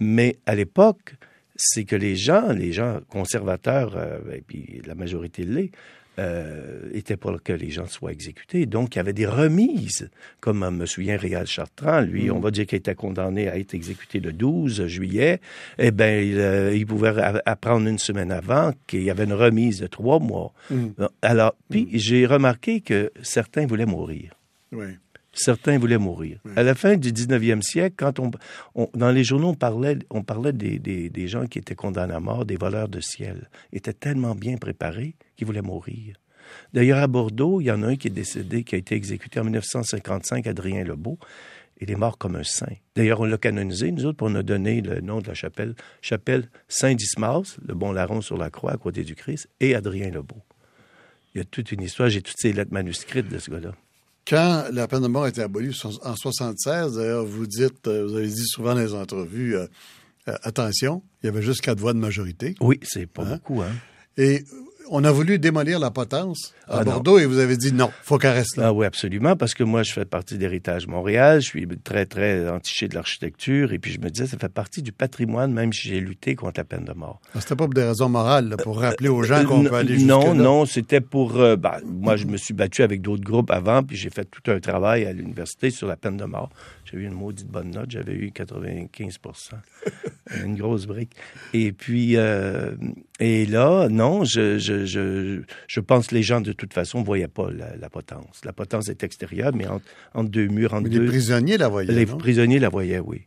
Mais à l'époque, c'est que les gens, les gens conservateurs, euh, et puis la majorité l'est, euh, était pour que les gens soient exécutés. Donc, il y avait des remises, comme euh, me souvient Réal Chartrand, lui, mm. on va dire qu'il était condamné à être exécuté le 12 juillet. Eh bien, il, euh, pouvait apprendre une semaine avant qu'il y avait une remise de trois mois. Mm. Alors, puis mm. j'ai remarqué que certains voulaient mourir. Oui certains voulaient mourir. À la fin du 19e siècle, quand on, dans les journaux, on parlait, on parlait des, des, gens qui étaient condamnés à mort, des voleurs de ciel. Ils étaient tellement bien préparés qu'ils voulaient mourir. D'ailleurs, à Bordeaux, il y en a un qui est décédé, qui a été exécuté en 1955, Adrien Lebeau. Il est mort comme un saint. D'ailleurs, on l'a canonisé, nous autres, pour nous donner le nom de la chapelle. Chapelle Saint-Dismas, le bon larron sur la croix à côté du Christ, et Adrien Lebeau. Il y a toute une histoire, j'ai toutes ces lettres manuscrites de ce gars-là. Quand la peine de mort a été abolie en 76, d'ailleurs, vous dites, euh, vous avez dit souvent dans les entrevues, euh, euh, attention, il y avait juste quatre voix de majorité. Oui, c'est pas hein? beaucoup, hein. Et on a voulu démolir la potence à ah, Bordeaux et vous avez dit non, faut qu'elle reste là. Ah oui, absolument, parce que moi, je fais partie d'Héritage Montréal, je suis très, très entiché de l'architecture, et puis je me disais, ça fait partie du patrimoine, même si j'ai lutté contre la peine de mort. Ah, c'était pas pour des raisons morales, pour rappeler aux gens qu'on peut aller jusque Non, non, c'était pour... Euh, ben, moi, je me suis battu avec d'autres groupes avant, puis j'ai fait tout un travail à l'université sur la peine de mort. J'ai eu une maudite bonne note, j'avais eu 95% (laughs) une grosse brique. Et puis, euh, et là, non, je, je, je, je, pense que les gens, de toute façon, ne voyaient pas la, potence. La potence est extérieure, mais entre, deux murs, entre mais deux... les prisonniers la voyaient, Les prisonniers la voyaient, oui.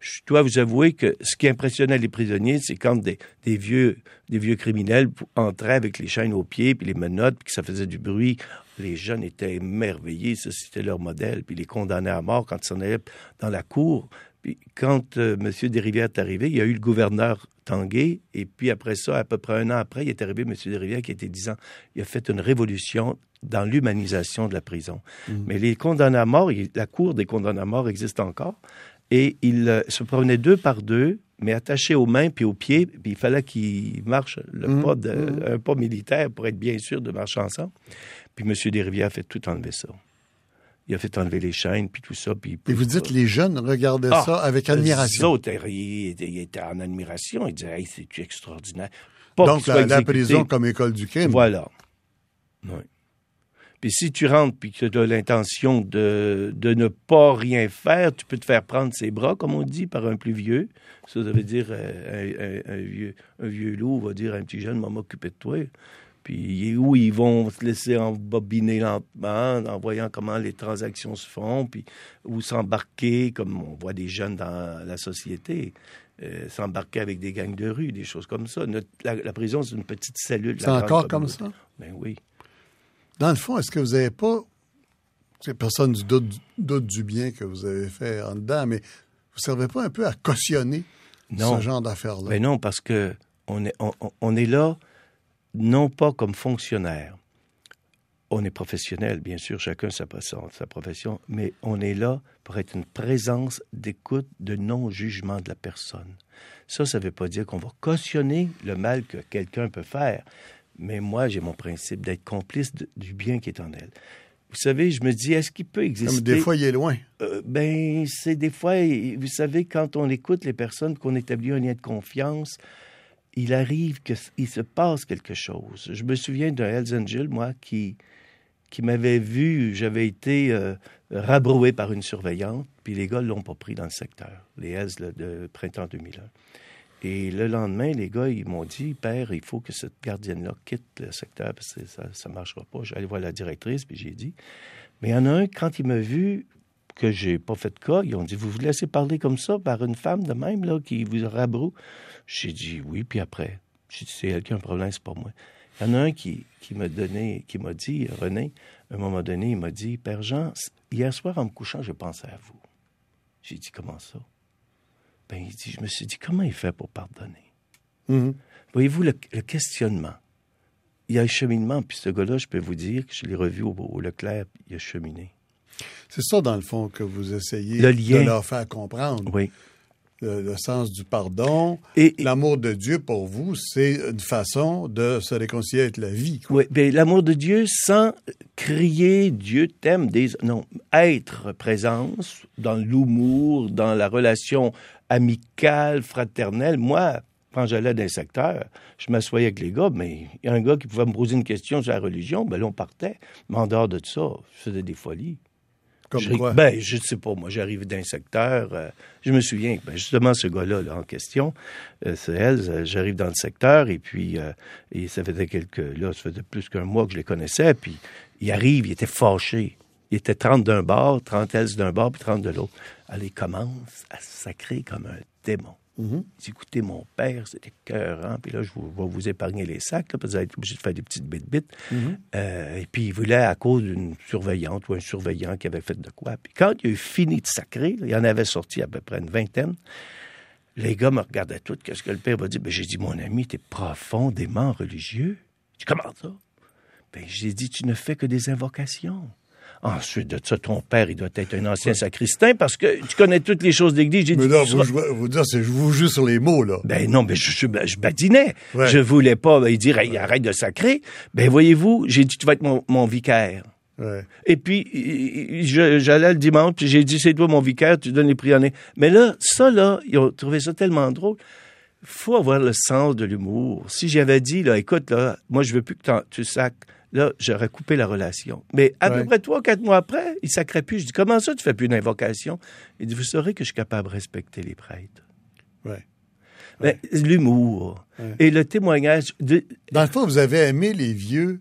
Je dois vous avouer que ce qui impressionnait les prisonniers, c'est quand des, des, vieux, des vieux criminels entraient avec les chaînes aux pieds, puis les menottes, puis que ça faisait du bruit. Les jeunes étaient émerveillés, ça c'était leur modèle, puis les condamnaient à mort quand ils s'en allaient dans la cour. Puis quand euh, M. Desrivières est arrivé, il y a eu le gouverneur Tanguay, et puis après ça, à peu près un an après, il est arrivé M. Desrivières qui était disant, il a fait une révolution dans l'humanisation de la prison. Mmh. Mais les condamnés à mort, la cour des condamnés à mort existe encore, et il euh, se promenait deux par deux, mais attachés aux mains puis aux pieds, puis il fallait qu'ils marchent le mmh. pas de, mmh. un pas militaire pour être bien sûr de marcher ensemble. Puis M. Desrivières a fait tout enlever ça il a fait enlever les chaînes, puis tout ça. Puis, Et vous dites les jeunes regardaient ah, ça avec admiration. Les autres, ils, étaient en admiration. Ils disaient, hey, c'est extraordinaire? Donc, la, prison comme école du crime. Voilà. Oui. Puis si tu rentres puis que tu as l'intention de, de ne pas rien faire, tu peux te faire prendre ses bras, comme on dit, par un plus vieux. Ça, ça veut dire euh, un, vieux, un vieux loup va dire à un petit jeune, maman, m'occuper de toi. Puis où ils vont se laisser embobiner lentement en voyant comment les transactions se font, puis ou s'embarquer, comme on voit des jeunes dans la société, euh, s'embarquer avec des gangs de rue, des choses comme ça. la, prison, c'est une petite cellule. C'est encore comme ça? Ben oui. Dans le fond, est-ce que vous n'avez pas... Personne ne doute, doute, du bien que vous avez fait en dedans, mais vous ne servez pas un peu à cautionner ce genre d'affaires-là? Mais ben non, parce que on est, on est là non pas comme fonctionnaire. On est professionnel, bien sûr, chacun sa, sa profession, mais on est là pour être une présence d'écoute, de non-jugement de la personne. Ça, ça ne veut pas dire qu'on va cautionner le mal que quelqu'un peut faire, mais moi, j'ai mon principe d'être complice du bien qui est en elle. Vous savez, je me dis, est-ce qu'il peut exister... Comme des fois, il est loin. Euh, ben, c'est des fois, vous savez, quand on écoute les personnes, qu'on établit un lien de confiance, il arrive qu'il se passe quelque chose. Je me souviens d'un Hells Angel, moi, qui, qui m'avait vu, j'avais été euh, rabroué par une surveillante, puis les gars ne l'ont pas pris dans le secteur, les Hells de printemps 2001. Et le lendemain, les gars, ils m'ont dit, Père, il faut que cette gardienne-là quitte le secteur parce que ça ne marchera pas. J'allais voir la directrice, puis j'ai dit. Mais il y en a un, quand il m'a vu, que j'ai pas fait de cas, ils ont dit, vous vous laissez parler comme ça par une femme de même, là, qui vous rabroue? J'ai dit oui, puis après, j'ai dit, c'est elle qui a un problème, c'est pas moi. Il y en a un qui, qui m'a donné, qui m'a dit, René, à un moment donné, il m'a dit, Père Jean, hier soir en me couchant, je pensais à vous. J'ai dit, comment ça? Ben, il dit, je me suis dit, comment il fait pour pardonner? Mm-hmm. Voyez-vous, le, questionnement. Il y a un cheminement, puis ce gars-là, je peux vous dire que je l'ai revu au, au Leclerc, il a cheminé. C'est ça, dans le fond, que vous essayez de leur faire comprendre. Oui le, sens du pardon. Et l'amour de Dieu pour vous, c'est une façon de se réconcilier avec la vie. Oui, mais l'amour de Dieu sans crier Dieu t'aime des non, être présence dans l'humour, dans la relation amicale, fraternelle. Moi, quand j'allais dans un secteur, je m'assoyais avec les gars, mais il y a un gars qui pouvait me poser une question sur la religion, ben là, on partait. Mais en dehors de ça, je faisais des folies. Comme je, quoi? Ben, je ne sais pas. Moi, j'arrive d'un secteur. euh, je me souviens, ben, justement, ce gars-là là, en question, euh, c'est elle. euh, J'arrive dans le secteur et puis euh, et ça faisait quelques. Là, ça faisait plus qu'un mois que je les connaissais. Puis il arrive, il était fâché. Il était 30 d'un bord, 30 elles d'un bord, puis 30 de l'autre. Il commence à se sacrer comme un démon. Dit, écoutez, mon père, c'était cœur, puis là, je vous- vais vous épargner les sacs, là, parce que vous allez être obligé de faire des petites bit-bit. Euh, et puis, il voulait à cause d'une surveillante ou un surveillant qui avait fait de quoi. Puis quand il a eu fini de sacrer, il en avait sorti à peu près une vingtaine, les gars me regardaient tous. Qu'est-ce que le père va dire? Ben, j'ai dit, mon ami, t'es profondément religieux. Dis, comment ça? Ben, j'ai dit, tu ne fais que des invocations. Ensuite de ça, ton père, il doit être un ancien sacristain parce que tu connais toutes les choses d'église. J'ai Mais dit, tu vous, seras- vous dire, c'est je vous joue sur les mots, là. ben non, mais je, je, je badinais. Ouais. Je voulais pas ben, dire Hey, arrête de sacrer. Ben voyez-vous, j'ai dit tu vas être mon, mon vicaire. Ouais. Et puis je- j'allais le dimanche, puis j'ai dit c'est toi mon vicaire, tu donnes les prières. Mais là, ça là, ils ont trouvé ça tellement drôle. Faut avoir le sens de l'humour. Si j'avais dit là, écoute là, moi je veux plus que tu sacres. Là, j'aurais coupé la relation. Mais à Ouais. peu près trois, quatre mois après, il sacrait plus. Je dis, comment ça, tu fais plus d'invocation? Il dit, vous saurez que je suis capable de respecter les prêtres. Ouais. Ben, L'humour et le témoignage. De... Dans le fond, vous avez aimé les vieux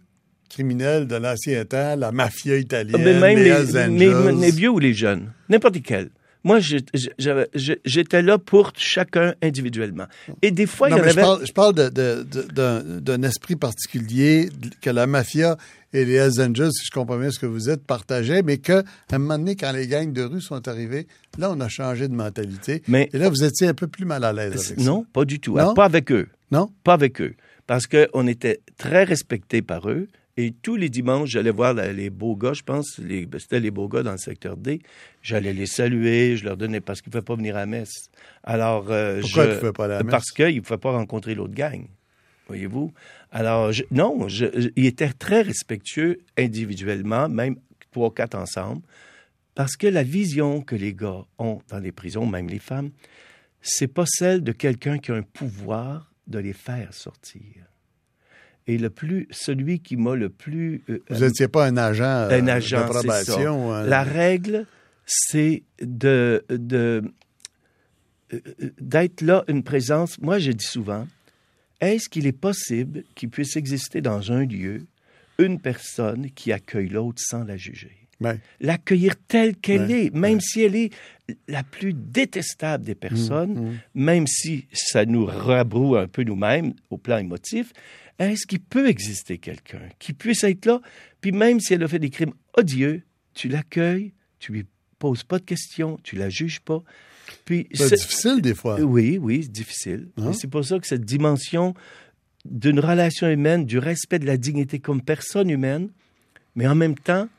criminels de l'ancien temps, la mafia italienne, Mais même les les, Hells les- Angels. les vieux ou les jeunes, n'importe quel. Moi, j'étais là pour chacun individuellement. Et des fois, Non, il y en mais je avait. parle, je parle d'un esprit particulier que la mafia et les Hells Angels, si je comprends bien ce que vous êtes, partageaient, mais qu'à un moment donné, quand les gangs de rue sont arrivés, là, on a changé de mentalité. Mais- et là, vous étiez un peu plus mal à l'aise avec ça. Non, pas du tout. Non? Pas avec eux. Non? Pas avec eux. Parce qu'on était très respectés par eux. Et tous les dimanches, j'allais voir les beaux gars, je pense, les- ben, c'était les beaux gars dans le secteur D. J'allais les saluer, je leur donnais parce qu'ils ne pouvaient pas venir à messe. Alors, euh, Pourquoi je- ils pouvaient pas aller à messe? Parce qu'ils ne pouvaient pas rencontrer l'autre gang. Voyez-vous? Alors, je- non, je- ils étaient très respectueux individuellement, même trois, quatre ensemble, parce que la vision que les gars ont dans les prisons, même les femmes, c'est pas celle de quelqu'un qui a un pouvoir de les faire sortir. Et le plus, celui qui m'a le plus euh, Vous n'étiez pas un agent, euh, un agent, c'est ça. d'approbation. hein? La règle, c'est de, de euh, d'être là une présence. Moi, je dis souvent, est-ce qu'il est possible qu'il puisse exister dans un lieu une personne qui accueille l'autre sans la juger? L'accueillir telle qu'elle est, même si elle est la plus détestable des personnes, même si ça nous rabroue un peu nous-mêmes au plan émotif, est-ce qu'il peut exister quelqu'un qui puisse être là, puis même si elle a fait des crimes odieux, tu l'accueilles, tu lui poses pas de questions, tu la juges pas. Puis C'est c'est- difficile des fois. oui, oui, c'est difficile. Hein? C'est pour ça que cette dimension d'une relation humaine, du respect de la dignité comme personne humaine, mais en même temps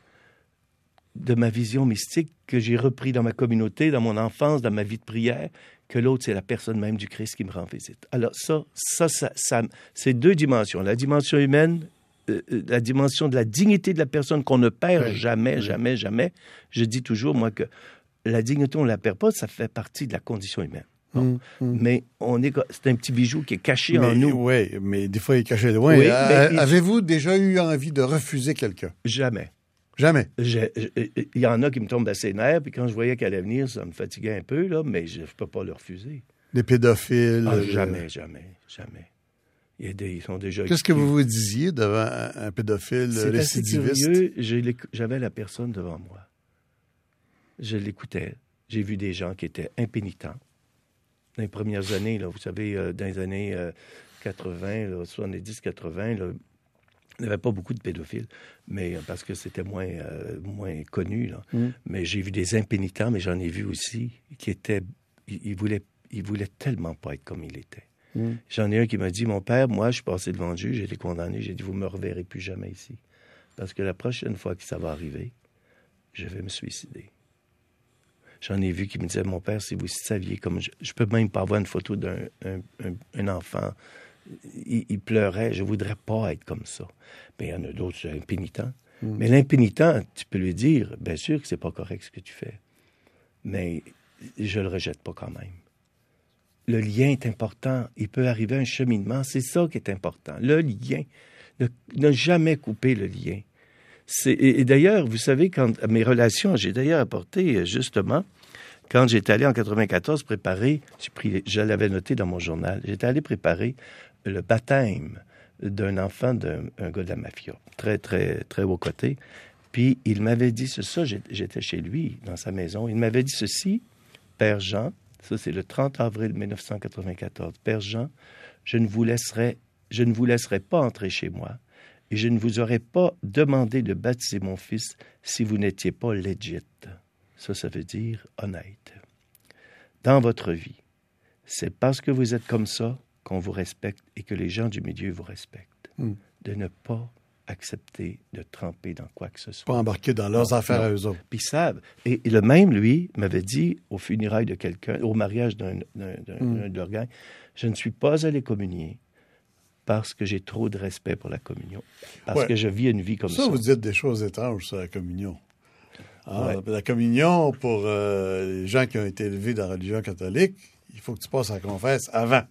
de ma vision mystique que j'ai repris dans ma communauté, dans mon enfance, dans ma vie de prière, que l'autre, c'est la personne même du Christ qui me rend visite. Alors ça, ça, ça, ça- c'est deux dimensions. La dimension humaine, euh, euh, la dimension de la dignité de la personne qu'on ne perd Oui, jamais, oui. jamais, jamais. Je dis toujours, moi, que la dignité, on ne la perd pas, ça fait partie de la condition humaine. Bon. Hum, Mais on est, c'est un petit bijou qui est caché en nous. Oui, mais des fois, il est caché loin. Oui, Euh, mais- Avez-vous déjà eu envie de refuser quelqu'un? Jamais. Jamais. Il y en a qui me tombent assez nerfs, puis quand je voyais qu'elle allait venir, ça me fatiguait un peu, là, mais je ne peux pas le refuser. Des pédophiles. Ah, euh, jamais, jamais, jamais. Il y a des- ils sont déjà. Qu'est-ce que vous vous disiez devant un, pédophile assez récidiviste? J'avais la personne devant moi. Je l'écoutais. J'ai vu des gens qui étaient impénitents. Dans les premières années, là, vous savez, euh, dans les années euh, 80, là, 70-80, là, il n'y avait pas beaucoup de pédophiles, mais euh, parce que c'était moins, euh, moins connu. Là. Mm. Mais j'ai vu des impénitents, mais j'en ai vu aussi qui étaient. Ils, ils voulaient, ils voulaient tellement pas être comme il était. Mm. J'en ai un qui m'a dit Mon père, moi, je suis passé devant le juge, j'ai été condamné. J'ai dit Vous me reverrez plus jamais ici. Parce que la prochaine fois que ça va arriver, je vais me suicider. J'en ai vu qui me disaient Mon père, si vous saviez, comme je, je peux même pas avoir une photo d'un un, un- un enfant. Il, il pleurait, je voudrais pas être comme ça. Mais il y en a d'autres impénitents. Mais l'impénitent, tu peux lui dire Bien sûr que c'est pas correct ce que tu fais. Mais je le rejette pas quand même. le lien est important. Il peut arriver un cheminement. C'est ça qui est important. Le lien. Ne, ne jamais couper le lien. Et, et d'ailleurs, vous savez, quand mes relations, j'ai d'ailleurs apporté euh, justement, quand j'étais allé en 94 préparer, je l'avais noté dans mon journal, j'étais allé préparer le baptême d'un enfant d'un gars de la mafia, très, très, très haut côté. Puis il m'avait dit ça, j'étais chez lui, dans sa maison, il m'avait dit ceci, Père Jean, ça c'est le 30 avril 1994, Père Jean, je ne vous laisserai, je ne vous laisserai pas entrer chez moi, et je ne vous aurais pas demandé de baptiser mon fils si vous n'étiez pas legit. Ça, ça veut dire honnête. Dans votre vie, c'est parce que vous êtes comme ça qu'on vous respecte et que les gens du milieu vous respectent. Hmm. De ne pas accepter de tremper dans quoi que ce soit. Pas embarquer dans leurs affaires à eux autres. Puis savent. Et, le même, lui, m'avait dit au funérailles de quelqu'un, au mariage d'un mm. de leurs gars, je ne suis pas allé communier parce que j'ai trop de respect pour la communion. Parce que je vis une vie comme ça. Ça, vous dites des choses étranges sur la communion. Ah, la communion, pour euh, les gens qui ont été élevés dans la religion catholique, il faut que tu passes à la confesse avant.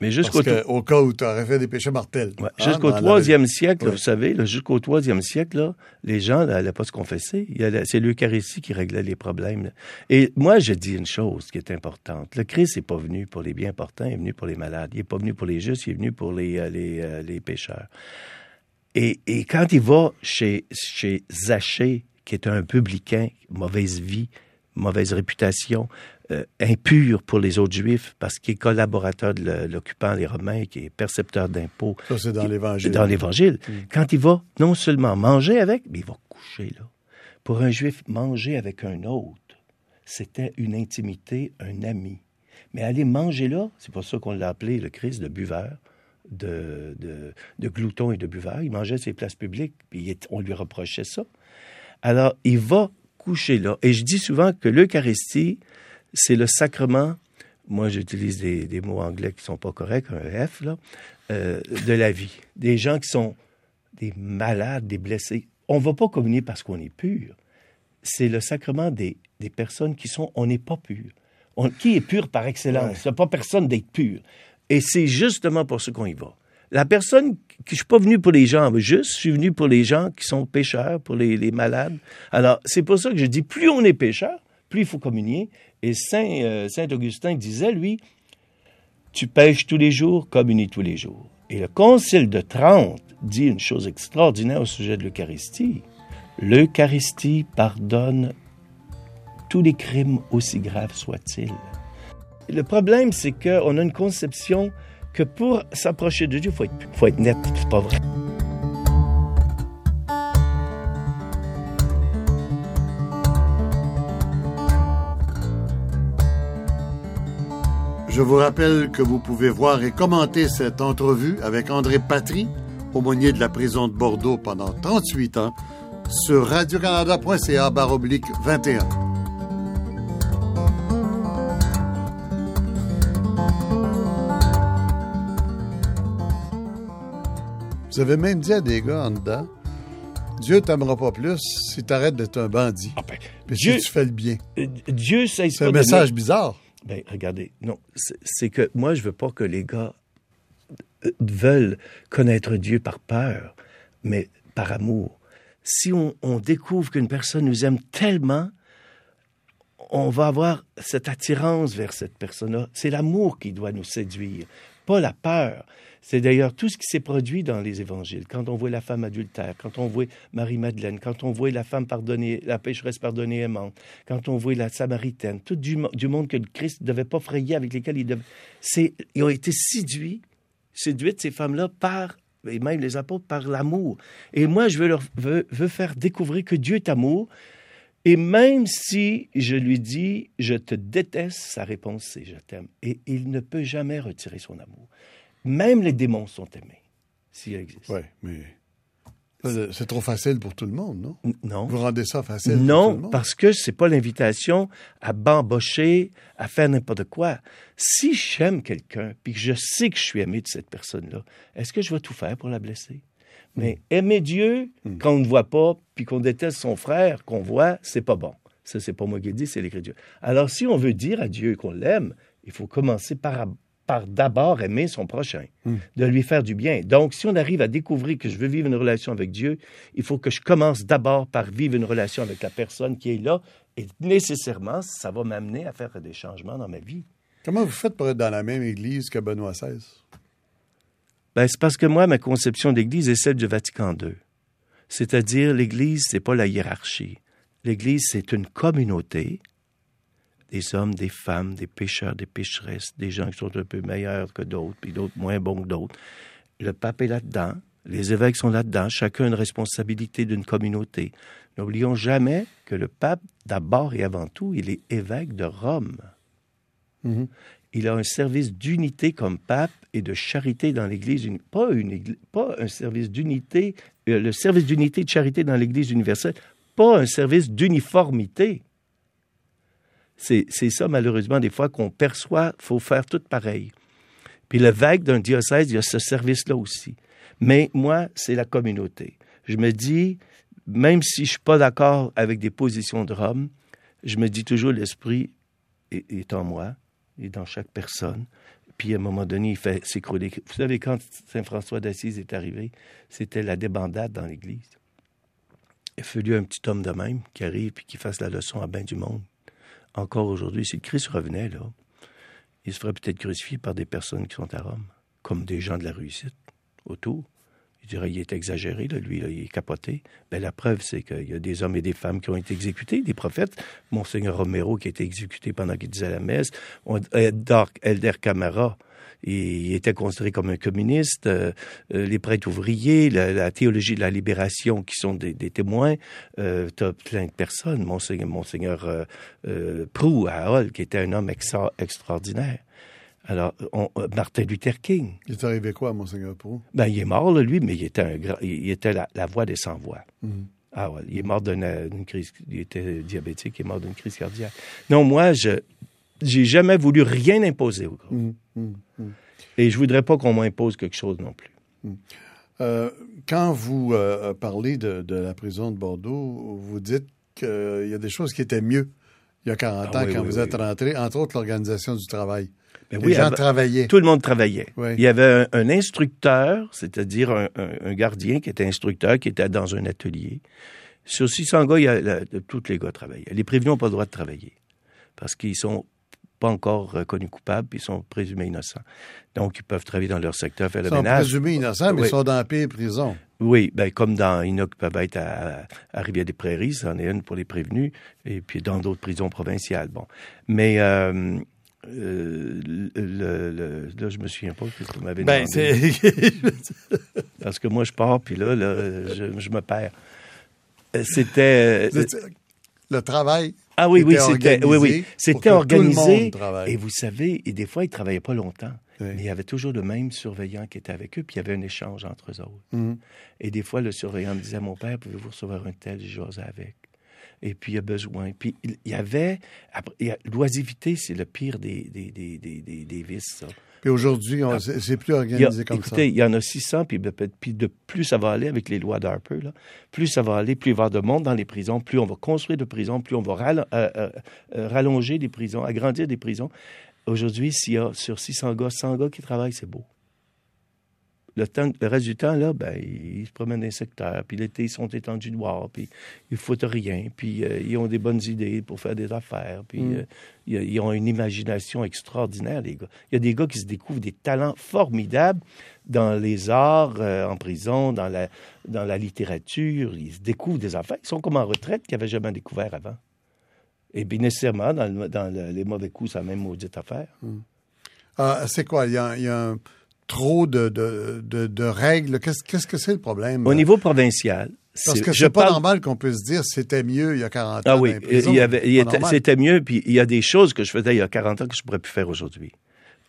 Mais jusqu'au au cas où tu aurais fait des péchés mortels. Ouais. Ah, jusqu'au troisième siècle, vous savez, jusqu'au troisième siècle, là, les gens n'allaient pas se confesser. C'est l'Eucharistie qui réglait les problèmes. Et moi, je dis une chose qui est importante. Le Christ n'est pas venu pour les bien portants, il est venu pour les malades. Il n'est pas venu pour les justes, il est venu pour les, euh, les, euh, les pécheurs. Et, et, quand il va chez, chez Zachée, qui est un publicain, mauvaise vie, mauvaise réputation, euh, impur pour les autres juifs parce qu'il est collaborateur de l'occupant, les Romains, qui est percepteur d'impôts. Ça, c'est dans l'Évangile. Dans l'Évangile. Mm. Quand il va non seulement manger avec, mais il va coucher là. Pour un juif, manger avec un autre, c'était une intimité, un ami. Mais aller manger là, c'est pour ça qu'on l'a appelé le Christ de buveur, de, de, de, glouton et de buveur. Il mangeait ses places publiques, puis on lui reprochait ça. Alors, il va coucher là. Et je dis souvent que l'Eucharistie, c'est le sacrement, moi j'utilise des, mots anglais qui sont pas corrects, un F, là, euh, de la vie. Des gens qui sont des malades, des blessés. On ne va pas communier parce qu'on est pur. C'est le sacrement des, des, personnes qui sont, on n'est pas pur. On, qui est pur par excellence? Il n'y a pas personne d'être pur. Et c'est justement pour ce qu'on y va. La personne, je suis pas venu pour les gens juste, je suis venu pour les gens qui sont pécheurs, pour les, les malades. Alors, c'est pour ça que je dis, plus on est pécheur, plus il faut communier. Et Saint, euh, Saint Augustin disait, lui, tu pêches tous les jours, communies tous les jours. Et le Concile de Trente dit une chose extraordinaire au sujet de l'Eucharistie. L'Eucharistie pardonne tous les crimes aussi graves soient-ils. Le problème, c'est qu'on a une conception que pour s'approcher de Dieu, il faut être, faut être net, c'est pas vrai. Je vous rappelle que vous pouvez voir et commenter cette entrevue avec André Patry, aumônier de la prison de Bordeaux pendant 38 ans, sur radiocanada.ca baroblique 21. Vous avez même dit à des gars en dedans, Dieu t'aimera pas plus si tu arrêtes d'être un bandit. Ah ben, Dieu, si tu fais le bien. Euh, Dieu, c'est un message bizarre. Ben, regardez, non, c'est que moi, je veux pas que les gars euh, veulent connaître Dieu par peur, mais par amour. Si on, découvre qu'une personne nous aime tellement, on va avoir cette attirance vers cette personne-là. C'est l'amour qui doit nous séduire, pas la peur. C'est d'ailleurs tout ce qui s'est produit dans les évangiles. Quand on voit la femme adultère, quand on voit Marie-Madeleine, quand on voit la femme pardonnée, la pécheresse pardonnée aimante, quand on voit la Samaritaine, tout du, monde que le Christ ne devait pas frayer, avec lesquels il devait... Ils ont été séduits, séduites, ces femmes-là, par et même les apôtres, par l'amour. Et moi, je veux leur veux, faire découvrir que Dieu est amour. Et même si je lui dis je te déteste, sa réponse c'est je t'aime. Et il ne peut jamais retirer son amour. Même les démons sont aimés, s'ils existent. Oui, mais c'est trop facile pour tout le monde, non? Non. Vous rendez ça facile Non, pour tout le monde? parce que c'est pas l'invitation à bambocher, à faire n'importe quoi. Si j'aime quelqu'un, puis que je sais que je suis aimé de cette personne-là, est-ce que je vais tout faire pour la blesser? Mais hmm. aimer Dieu, hmm. quand on ne voit pas, puis qu'on déteste son frère, qu'on voit, c'est pas bon. Ça, c'est pas moi qui dis, c'est l'Écriture. Alors, si on veut dire à Dieu qu'on l'aime, Il faut commencer par, par d'abord aimer son prochain, Hmm. de lui faire du bien. Donc, si on arrive à découvrir que je veux vivre une relation avec Dieu, il faut que je commence d'abord par vivre une relation avec la personne qui est là, et nécessairement, ça va m'amener à faire des changements dans ma vie. Comment vous faites pour être dans la même église que Benoît XVI? Ben, c'est parce que moi, ma conception d'Église est celle du Vatican II. C'est-à-dire, l'Église, c'est pas la hiérarchie. L'Église, c'est une communauté, des hommes, des femmes, des pécheurs, des pécheresses, des gens qui sont un peu meilleurs que d'autres, puis d'autres moins bons que d'autres. Le pape est là-dedans, les évêques sont là-dedans, chacun a une responsabilité d'une communauté. N'oublions jamais que le pape, d'abord et avant tout, il est évêque de Rome. Mhm. Il a un service d'unité comme pape et de charité dans l'Église, pas, une pas un service d'unité, euh, le service d'unité et de charité dans l'Église universelle, pas un service d'uniformité. C'est ça, malheureusement, des fois qu'on perçoit, faut faire tout pareil. Puis l'évêque d'un diocèse, il y a ce service-là aussi. Mais moi, c'est la communauté. Je me dis, même si je suis pas d'accord avec des positions de Rome, je me dis toujours l'esprit est, en moi, est dans chaque personne. Puis à un moment donné, il fait s'écrouler. Vous savez, quand Saint François d'Assise est arrivé, c'était la débandade dans l'Église. Il fallu un petit homme de même qui arrive et qui fasse la leçon à bain du monde. Encore aujourd'hui, si le Christ revenait, là, il se ferait peut-être crucifié par des personnes qui sont à Rome, comme des gens de la réussite autour. Il dirait, il est exagéré, là, lui, il est capoté. Ben, la preuve, c'est qu'il y a des hommes et des femmes qui ont été exécutés, des prophètes. Monseigneur Romero qui a été exécuté pendant qu'il disait la messe. On- Elder Camara, il, était considéré comme un communiste. Euh, euh, les prêtres ouvriers, la, la théologie de la libération qui sont des, des témoins. Euh, T'as plein de personnes. Monseigneur, Monseigneur euh, Prou à Hall, qui était un homme extra- extraordinaire. Alors, on- Martin Luther King, Il est arrivé quoi, Monseigneur Proulx? ben, il est mort, là, lui, mais il était, un grand- il était la, la voix des sans-voix. Mhm. Ah ouais, il est mort d'une crise, il était diabétique, il est mort d'une crise cardiaque. Non, moi, je j'ai jamais voulu rien imposer au groupe. Mhm. Mhm. Et je voudrais pas qu'on m'impose quelque chose non plus. Euh, quand vous euh, parlez de, de la prison de Bordeaux, vous dites qu'il y a des choses qui étaient mieux il y a 40 Ah ans oui, quand oui, vous oui. êtes rentré, entre autres l'organisation du travail. Ben Les gens avant- travaillaient. Tout le monde travaillait. Il y avait un, un instructeur, c'est-à-dire un, un- un gardien qui était instructeur, qui était dans un atelier. Sur 600 gars, il y a, tous les gars travaillaient. Les prévenus n'ont pas le droit de travailler parce qu'ils sont pas encore reconnus coupables, puis ils sont présumés innocents. Donc, ils peuvent travailler dans leur secteur, faire Ils le sont ménage. présumés innocents, mais Oui. ils sont dans la pire prison. Oui, ben comme dans Inoc peuvent être à, à Rivière-des-Prairies, c'en est une pour les prévenus, et puis dans d'autres prisons provinciales. Bon, mais euh, euh, le, le- là, je me souviens pas ce que vous m'avez Ben, demandé. Parce que moi, je pars, puis là, là je, je me perds. Euh, C'était... le travail. Ah oui, oui, était c'était oui, oui. C'était organisé. Et vous savez, et des fois, ils travaillaient pas longtemps. Oui. Mais il y avait toujours le même surveillant qui était avec eux, puis il y avait un échange entre eux autres. Mhm. Et des fois, le surveillant me disait, mon père, pouvez-vous recevoir un tel? Je jasais avec. Et puis, il y a besoin. Puis, il y avait... L'oisiveté, c'est le pire des, des, des, des, des, des vices, ça. Puis aujourd'hui, on- c'est plus Il y a- organisé comme écoutez, il y en a 600, puis, de- puis de plus ça va aller avec les lois d'Harper, là, plus ça va aller, plus il va y avoir de monde dans les prisons, plus on va construire de prisons, plus on va euh, euh, euh, rallonger des prisons, agrandir des prisons. Aujourd'hui, s'il y a sur 600 gars, 100 gars qui travaillent, c'est beau. Le, temps, le reste du temps, là, ben, ils se promènent dans les secteurs, puis l'été, ils sont étendus dehors, puis ils foutent rien, puis euh, ils ont des bonnes idées pour faire des affaires, puis Mm. euh, ils, ils ont une imagination extraordinaire, les gars. Il y a des gars qui se découvrent des talents formidables dans les arts, euh, en prison, dans la, dans la littérature. Ils se découvrent des affaires. Ils sont comme en retraite qu'ils n'avaient jamais découvert avant. Et bien, nécessairement, dans, le- dans le- les mauvais coups, c'est la même maudite affaire. Ah, c'est quoi? Il y a, il y a un- trop de, de, de, de règles. Qu'est-ce qu'est-ce que c'est le problème? Au niveau provincial, Parce que c'est pas parle- normal qu'on puisse dire c'était mieux il y a 40 ans. Ah oui, il y avait- il était- c'était mieux, puis il y a des choses que je faisais il y a 40 ans que je pourrais plus faire aujourd'hui.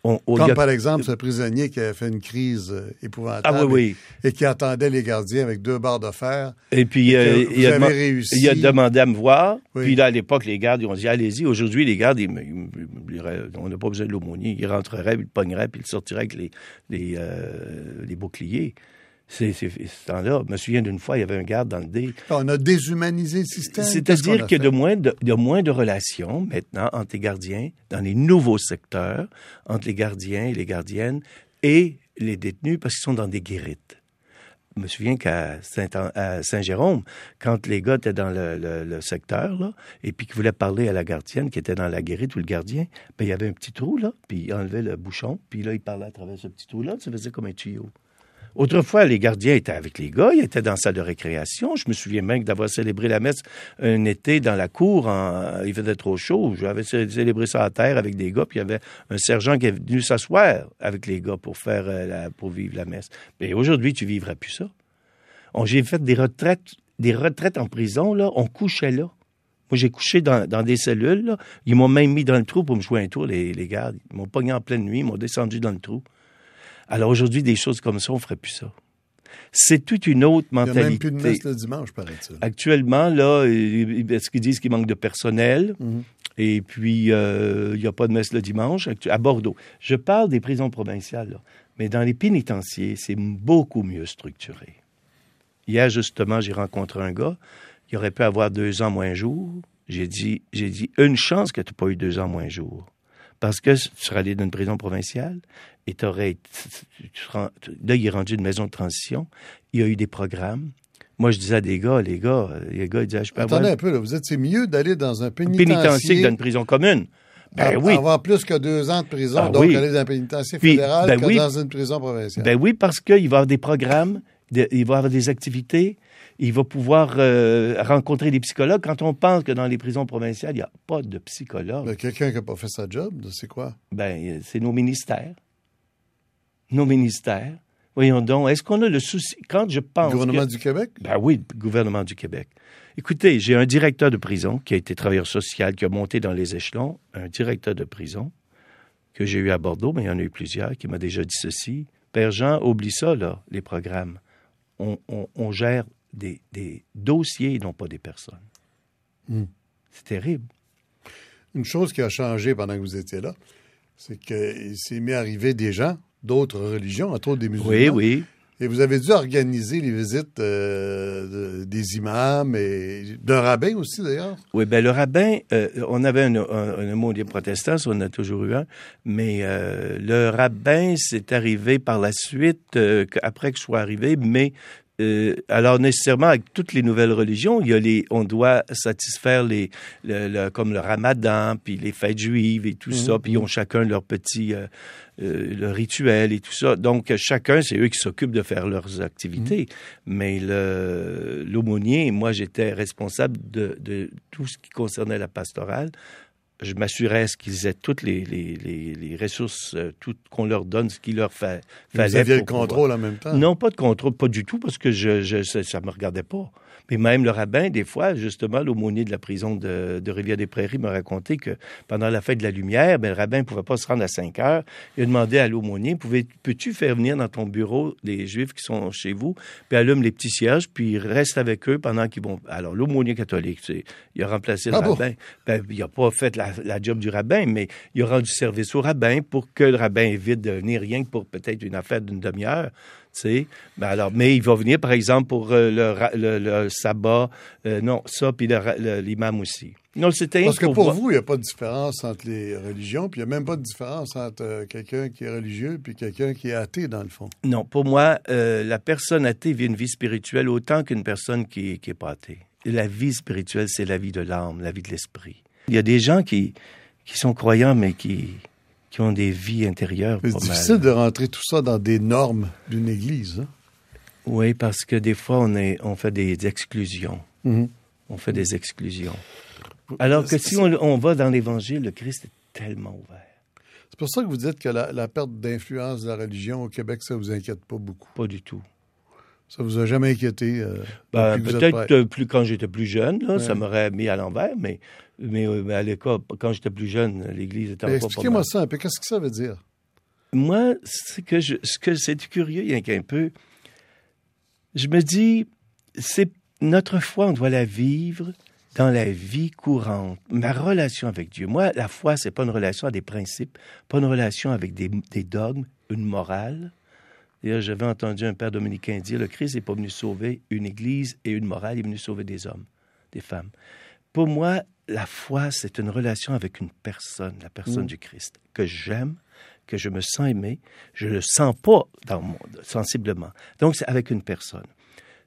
On- Comme a- par exemple ce prisonnier qui a fait une crise euh, épouvantable Ah oui, oui. et qui attendait les gardiens avec deux barres de fer. Et puis, euh, il, a réussi. il a demandé à me voir. Oui. Puis là, à l'époque, les gardes, ils ont dit, allez-y. Aujourd'hui, les gardes, ils ils on n'a pas besoin de l'aumônier. Ils rentreraient, ils le pogneraient, puis ils sortiraient avec les, les, euh, les boucliers. C'est ce temps-là. Je me souviens d'une fois, il y avait un garde dans le dé. On a déshumanisé le système. C'est-à-dire qu'il y a de moins de, de moins de relations maintenant entre les gardiens dans les nouveaux secteurs, entre les gardiens et les gardiennes et les détenus parce qu'ils sont dans des guérites. Je me souviens qu'à Saint-Jérôme, quand les gars étaient dans le, secteur, là, et puis qu'ils voulaient parler à la gardienne qui était dans la guérite ou le gardien, ben, il y avait un petit trou, là, puis il enlevait le bouchon, puis là, il parlait à travers ce petit trou-là, ça faisait comme un tuyau. Autrefois, les gardiens étaient avec les gars, ils étaient dans la salle de récréation. Je me souviens même d'avoir célébré la messe un été dans la cour. il faisait trop chaud. J'avais célébré ça à terre avec des gars, puis il y avait un sergent qui est venu s'asseoir avec les gars pour faire euh, pour vivre la messe. Mais aujourd'hui, tu vivras plus ça. J'ai fait des retraites, des retraites en prison, là. On couchait là. Moi, j'ai couché dans, des cellules. Ils m'ont même mis dans le trou pour me jouer un tour, les, les gardes. Ils m'ont pogné en pleine nuit, ils m'ont descendu dans le trou. Alors aujourd'hui, des choses comme ça, on ferait plus ça. C'est toute une autre mentalité. Il n'y a même plus de messe le dimanche, paraît-il. Actuellement, là, ce qu'ils disent qu'il manque de personnel? Mhm. Et puis, euh, il n'y a pas de messe le dimanche à Bordeaux. Je parle des prisons provinciales, là. mais dans les pénitenciers, c'est beaucoup mieux structuré. Hier, justement, j'ai rencontré un gars qui aurait pu avoir deux ans moins jour. J'ai dit, j'ai dit, une chance que tu n'aies pas eu deux ans moins jour. Parce que tu serais allé dans une prison provinciale et tu aurais. Là, il est rendu une maison de transition. Il y a eu des programmes. Moi, je disais à des gars, les gars, les gars, ils disaient, je peux Attendez un peu, là, vous êtes, c'est mieux d'aller dans un pénitencier. pénitencier que dans une prison commune. Ben oui. Avoir plus que deux ans de prison, ah donc aller dans un pénitencier fédéral ben que dans une prison provinciale. Ben oui, parce qu'il va y avoir des programmes, il va y avoir des activités, il va pouvoir euh, rencontrer des psychologues. Quand on pense que dans les prisons provinciales, il n'y a pas de psychologue. Quelqu'un qui n'a pas fait sa job, c'est quoi? Ben, c'est nos ministères. Nos ministères. Voyons donc, est-ce qu'on a le souci? Quand je pense. Le gouvernement du Québec? Ben oui, le gouvernement du Québec. Écoutez, j'ai un directeur de prison qui a été travailleur social, qui a monté dans les échelons, un directeur de prison que j'ai eu à Bordeaux, mais il y en a eu plusieurs, qui m'a déjà dit ceci. Père Jean, oublie ça, là, les programmes. on gère des, dossiers et non pas des personnes. Hmm. C'est terrible. Une chose qui a changé pendant que vous étiez là, c'est qu'il s'est mis à arriver des gens d'autres religions, entre autres des musulmans. Oui, oui. Et vous avez dû organiser les visites euh, des imams et d'un rabbin aussi, d'ailleurs. Oui, ben le rabbin, euh, on avait un, un, mot des protestants, on en a toujours eu un, mais euh, le rabbin, c'est arrivé par la suite, après que je sois arrivé, mais euh, alors nécessairement avec toutes les nouvelles religions, il y a les, on doit satisfaire les, le, comme le Ramadan, puis les fêtes juives et tout mhm. ça, puis ils ont chacun leur petit euh, euh, le rituel et tout ça. Donc chacun, c'est eux qui s'occupent de faire leurs activités. Mhm. Mais l'aumônier, moi j'étais responsable de, de tout ce qui concernait la pastorale je m'assurais qu'ils aient toutes les, les, les, ressources, euh, qu'on leur donne, ce qu'il leur fallait. Vous aviez le contrôle en même temps? Non, pas de contrôle, pas du tout, parce que je, je ça ne me regardait pas. Mais même le rabbin, des fois, justement, l'aumônier de la prison de, de Rivière-des-Prairies m'a raconté que pendant la fête de la lumière, ben, le rabbin ne pouvait pas se rendre à 5 heures. Il a demandé à l'aumônier, peux-tu faire venir dans ton bureau les Juifs qui sont chez vous, puis allume les petits cierges, puis reste avec eux pendant qu'ils vont... Alors, l'aumônier catholique, il a remplacé le ah rabbin. Ben, il n'a pas fait la, la, job du rabbin, mais il a rendu service au rabbin pour que le rabbin évite de venir rien que pour peut-être une affaire d'une demi-heure. Mais ben alors, mais il va venir, par exemple, pour euh, le, le, sabbat, euh, non, ça, puis l'imam aussi. Non, c'était Parce que pour, vous, il n'y a pas de différence entre les religions, puis il n'y a même pas de différence entre euh, quelqu'un qui est religieux puis quelqu'un qui est athée, dans le fond. Non, pour moi, la personne athée vit une vie spirituelle autant qu'une personne qui n'est pas athée. la vie spirituelle, c'est la vie de l'âme, la vie de l'esprit. Il y a des gens qui, qui sont croyants, mais qui qui ont des vies intérieures. C'est difficile de rentrer tout ça dans des normes d'une Église. Hein? Oui, parce que des fois, on, est, on fait des exclusions. Mhm. On fait des exclusions. Alors que si on, va dans l'Évangile, le Christ est tellement ouvert. C'est pour ça que vous dites que la, perte d'influence de la religion au Québec, ça vous inquiète pas beaucoup. Pas du tout. Ça vous a jamais inquiété? Euh, ben, peut-être plus quand j'étais plus jeune, là, ça m'aurait mis à l'envers, mais mais, à l'école, quand j'étais plus jeune, l'Église était encore Expliquez-moi ça un peu. Qu'est-ce que ça veut dire? Moi, c'est que je, ce que c'est curieux, il y a qu'un peu. Je me dis, c'est notre foi, on doit la vivre dans la vie courante. Ma relation avec Dieu. Moi, la foi, c'est pas une relation à des principes, pas une relation avec des, des dogmes, une morale. J'avais entendu un père dominicain dire, le Christ n'est pas venu sauver une Église et une morale, il est venu sauver des hommes, des femmes. Pour moi, la foi, c'est une relation avec une personne, la personne mm. du Christ, que j'aime, que je me sens aimé, je le sens pas dans mon monde, sensiblement. Donc, c'est avec une personne.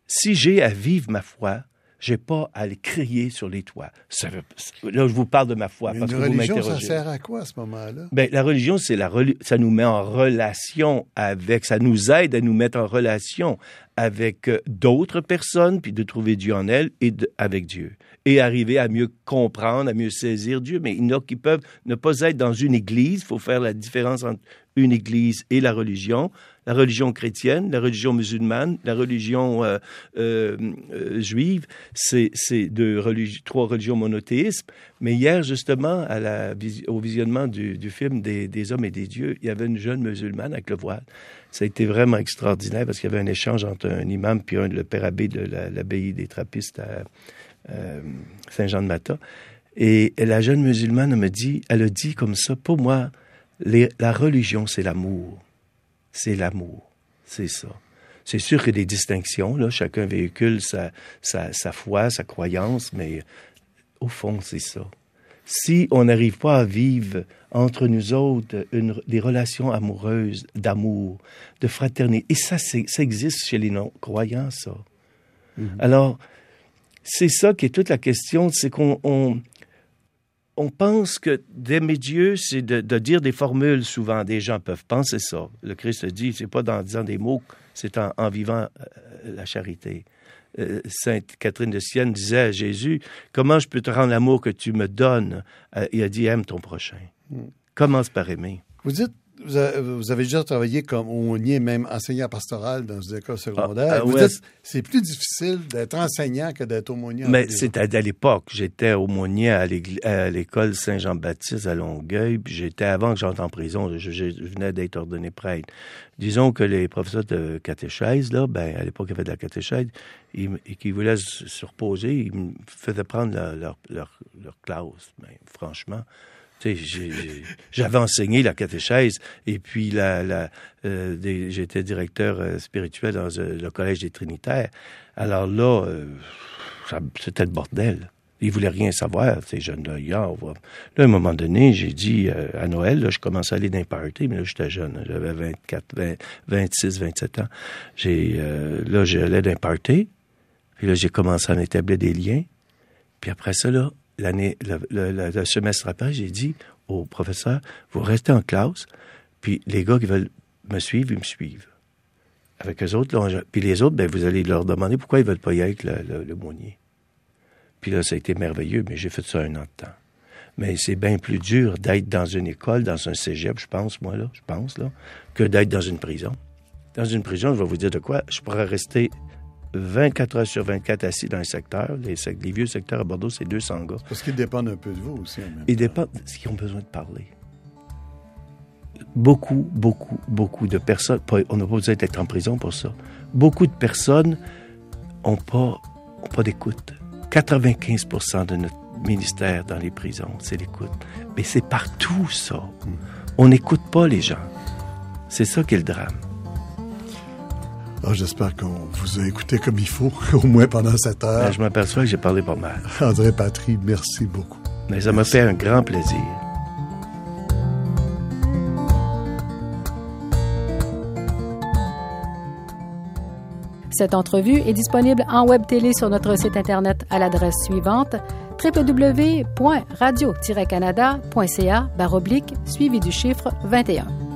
Si j'ai à vivre ma foi, j'ai pas à le crier sur les toits. là, je vous parle de ma foi parce que religion, vous ça sert à quoi à ce moment-là? Ben la religion, c'est la ça nous met en relation avec, ça nous aide à nous mettre en relation avec euh, d'autres personnes, puis de trouver Dieu en elles et avec Dieu et arriver à mieux comprendre, à mieux saisir Dieu. Mais il y en a qui peuvent ne pas être dans une église. Il faut faire la différence entre une église et la religion. La religion chrétienne, la religion musulmane, la religion euh, euh, euh juive, c'est de trois religions monothéistes. Mais hier, justement, au visionnement du, du film des, des, hommes et des dieux, il y avait une jeune musulmane avec le voile. Ça a été vraiment extraordinaire parce qu'il y avait un échange entre un imam puis le père abbé de l'abbaye des Trappistes à, Saint-Jean-de-Mata. Et la jeune musulmane me dit, elle a dit comme ça, pour moi, la religion, c'est l'amour. C'est l'amour. C'est ça. C'est sûr qu'il y a des distinctions, là. Chacun véhicule sa, sa, sa foi, sa croyance, mais au fond, c'est ça. Si on n'arrive pas à vivre entre nous autres une, des relations amoureuses, d'amour, de fraternité, et ça, ça existe chez les non-croyants, ça. Mm-hmm. Alors, c'est ça qui est toute la question, c'est qu'on on, pense que d'aimer Dieu, c'est de, dire des formules souvent. Des gens peuvent penser ça. Le Christ dit, c'est pas en disant des mots, c'est en, vivant euh, la charité. Euh, Sainte Catherine de Sienne disait à Jésus, comment je peux te rendre l'amour que tu me donnes? Euh, il a dit, aime ton prochain. Mm. Commence par aimer. Vous dites vous avez, déjà travaillé comme aumônier, même enseignant pastoral dans une école secondaire. Ah, ah, c'est plus difficile d'être enseignant que d'être aumônier. Mais c'était à, l'époque. J'étais aumônier à l'école Saint-Jean-Baptiste à Longueuil. Puis j'étais avant que j'entre en prison. Je, venais d'être ordonné prêtre. Disons que les professeurs de catéchèse, là, ben, à l'époque, il y avait de la catéchèse, ils, qui voulaient se reposer, ils me faisaient prendre leur, leur, leur classe. Ben, franchement, j'avais enseigné la catéchèse et puis la, euh, j'étais directeur euh, spirituel dans euh, le collège des Trinitaires. Alors là, c'était le bordel. Ils voulaient rien savoir, ces jeunes-là. Là, à un moment donné, j'ai dit à Noël, je commençais à aller dans les mais là, j'étais jeune. J'avais 24, 26, 27 ans. J'ai, là, j'allais dans les. Puis là, j'ai commencé à établir des liens. Puis après ça, là, l'année, le, semestre après, j'ai dit au professeur, vous restez en classe, puis les gars qui veulent me suivre, ils me suivent. Avec eux autres, là, puis les autres, ben, vous allez leur demander pourquoi ils veulent pas y être, le, le, mounier. Puis là, ça a été merveilleux, mais j'ai fait ça un an de temps. Mais c'est bien plus dur d'être dans une école, dans un cégep, je pense, moi, là, je pense, là, que d'être dans une prison. Dans une prison, je vais vous dire de quoi, je pourrais rester 24 heures sur 24 assis dans le secteur. Les, vieux secteurs à Bordeaux, c'est 200 gars. Parce qu'ils dépendent un peu de vous aussi. En même Ils dépendent parce qu'ils ont besoin de parler. Beaucoup, beaucoup, beaucoup de personnes, on n'a pas besoin d'être en prison pour ça. Beaucoup de personnes n'ont pas, ont pas d'écoute. 95 de notre ministère dans les prisons, c'est l'écoute. Mais c'est partout ça. Hmm. On n'écoute pas les gens. C'est ça qui est le drame. Ah, J'espère qu'on vous a écouté comme il faut, (laughs) au moins pendant cette heure. Ben, je m'aperçois que j'ai parlé pas mal. André Patry, merci beaucoup. Mais ça m'a fait un grand plaisir. Cette entrevue est disponible en web télé sur notre site internet à l'adresse suivante www.radio-canada.ca suivi du chiffre 21.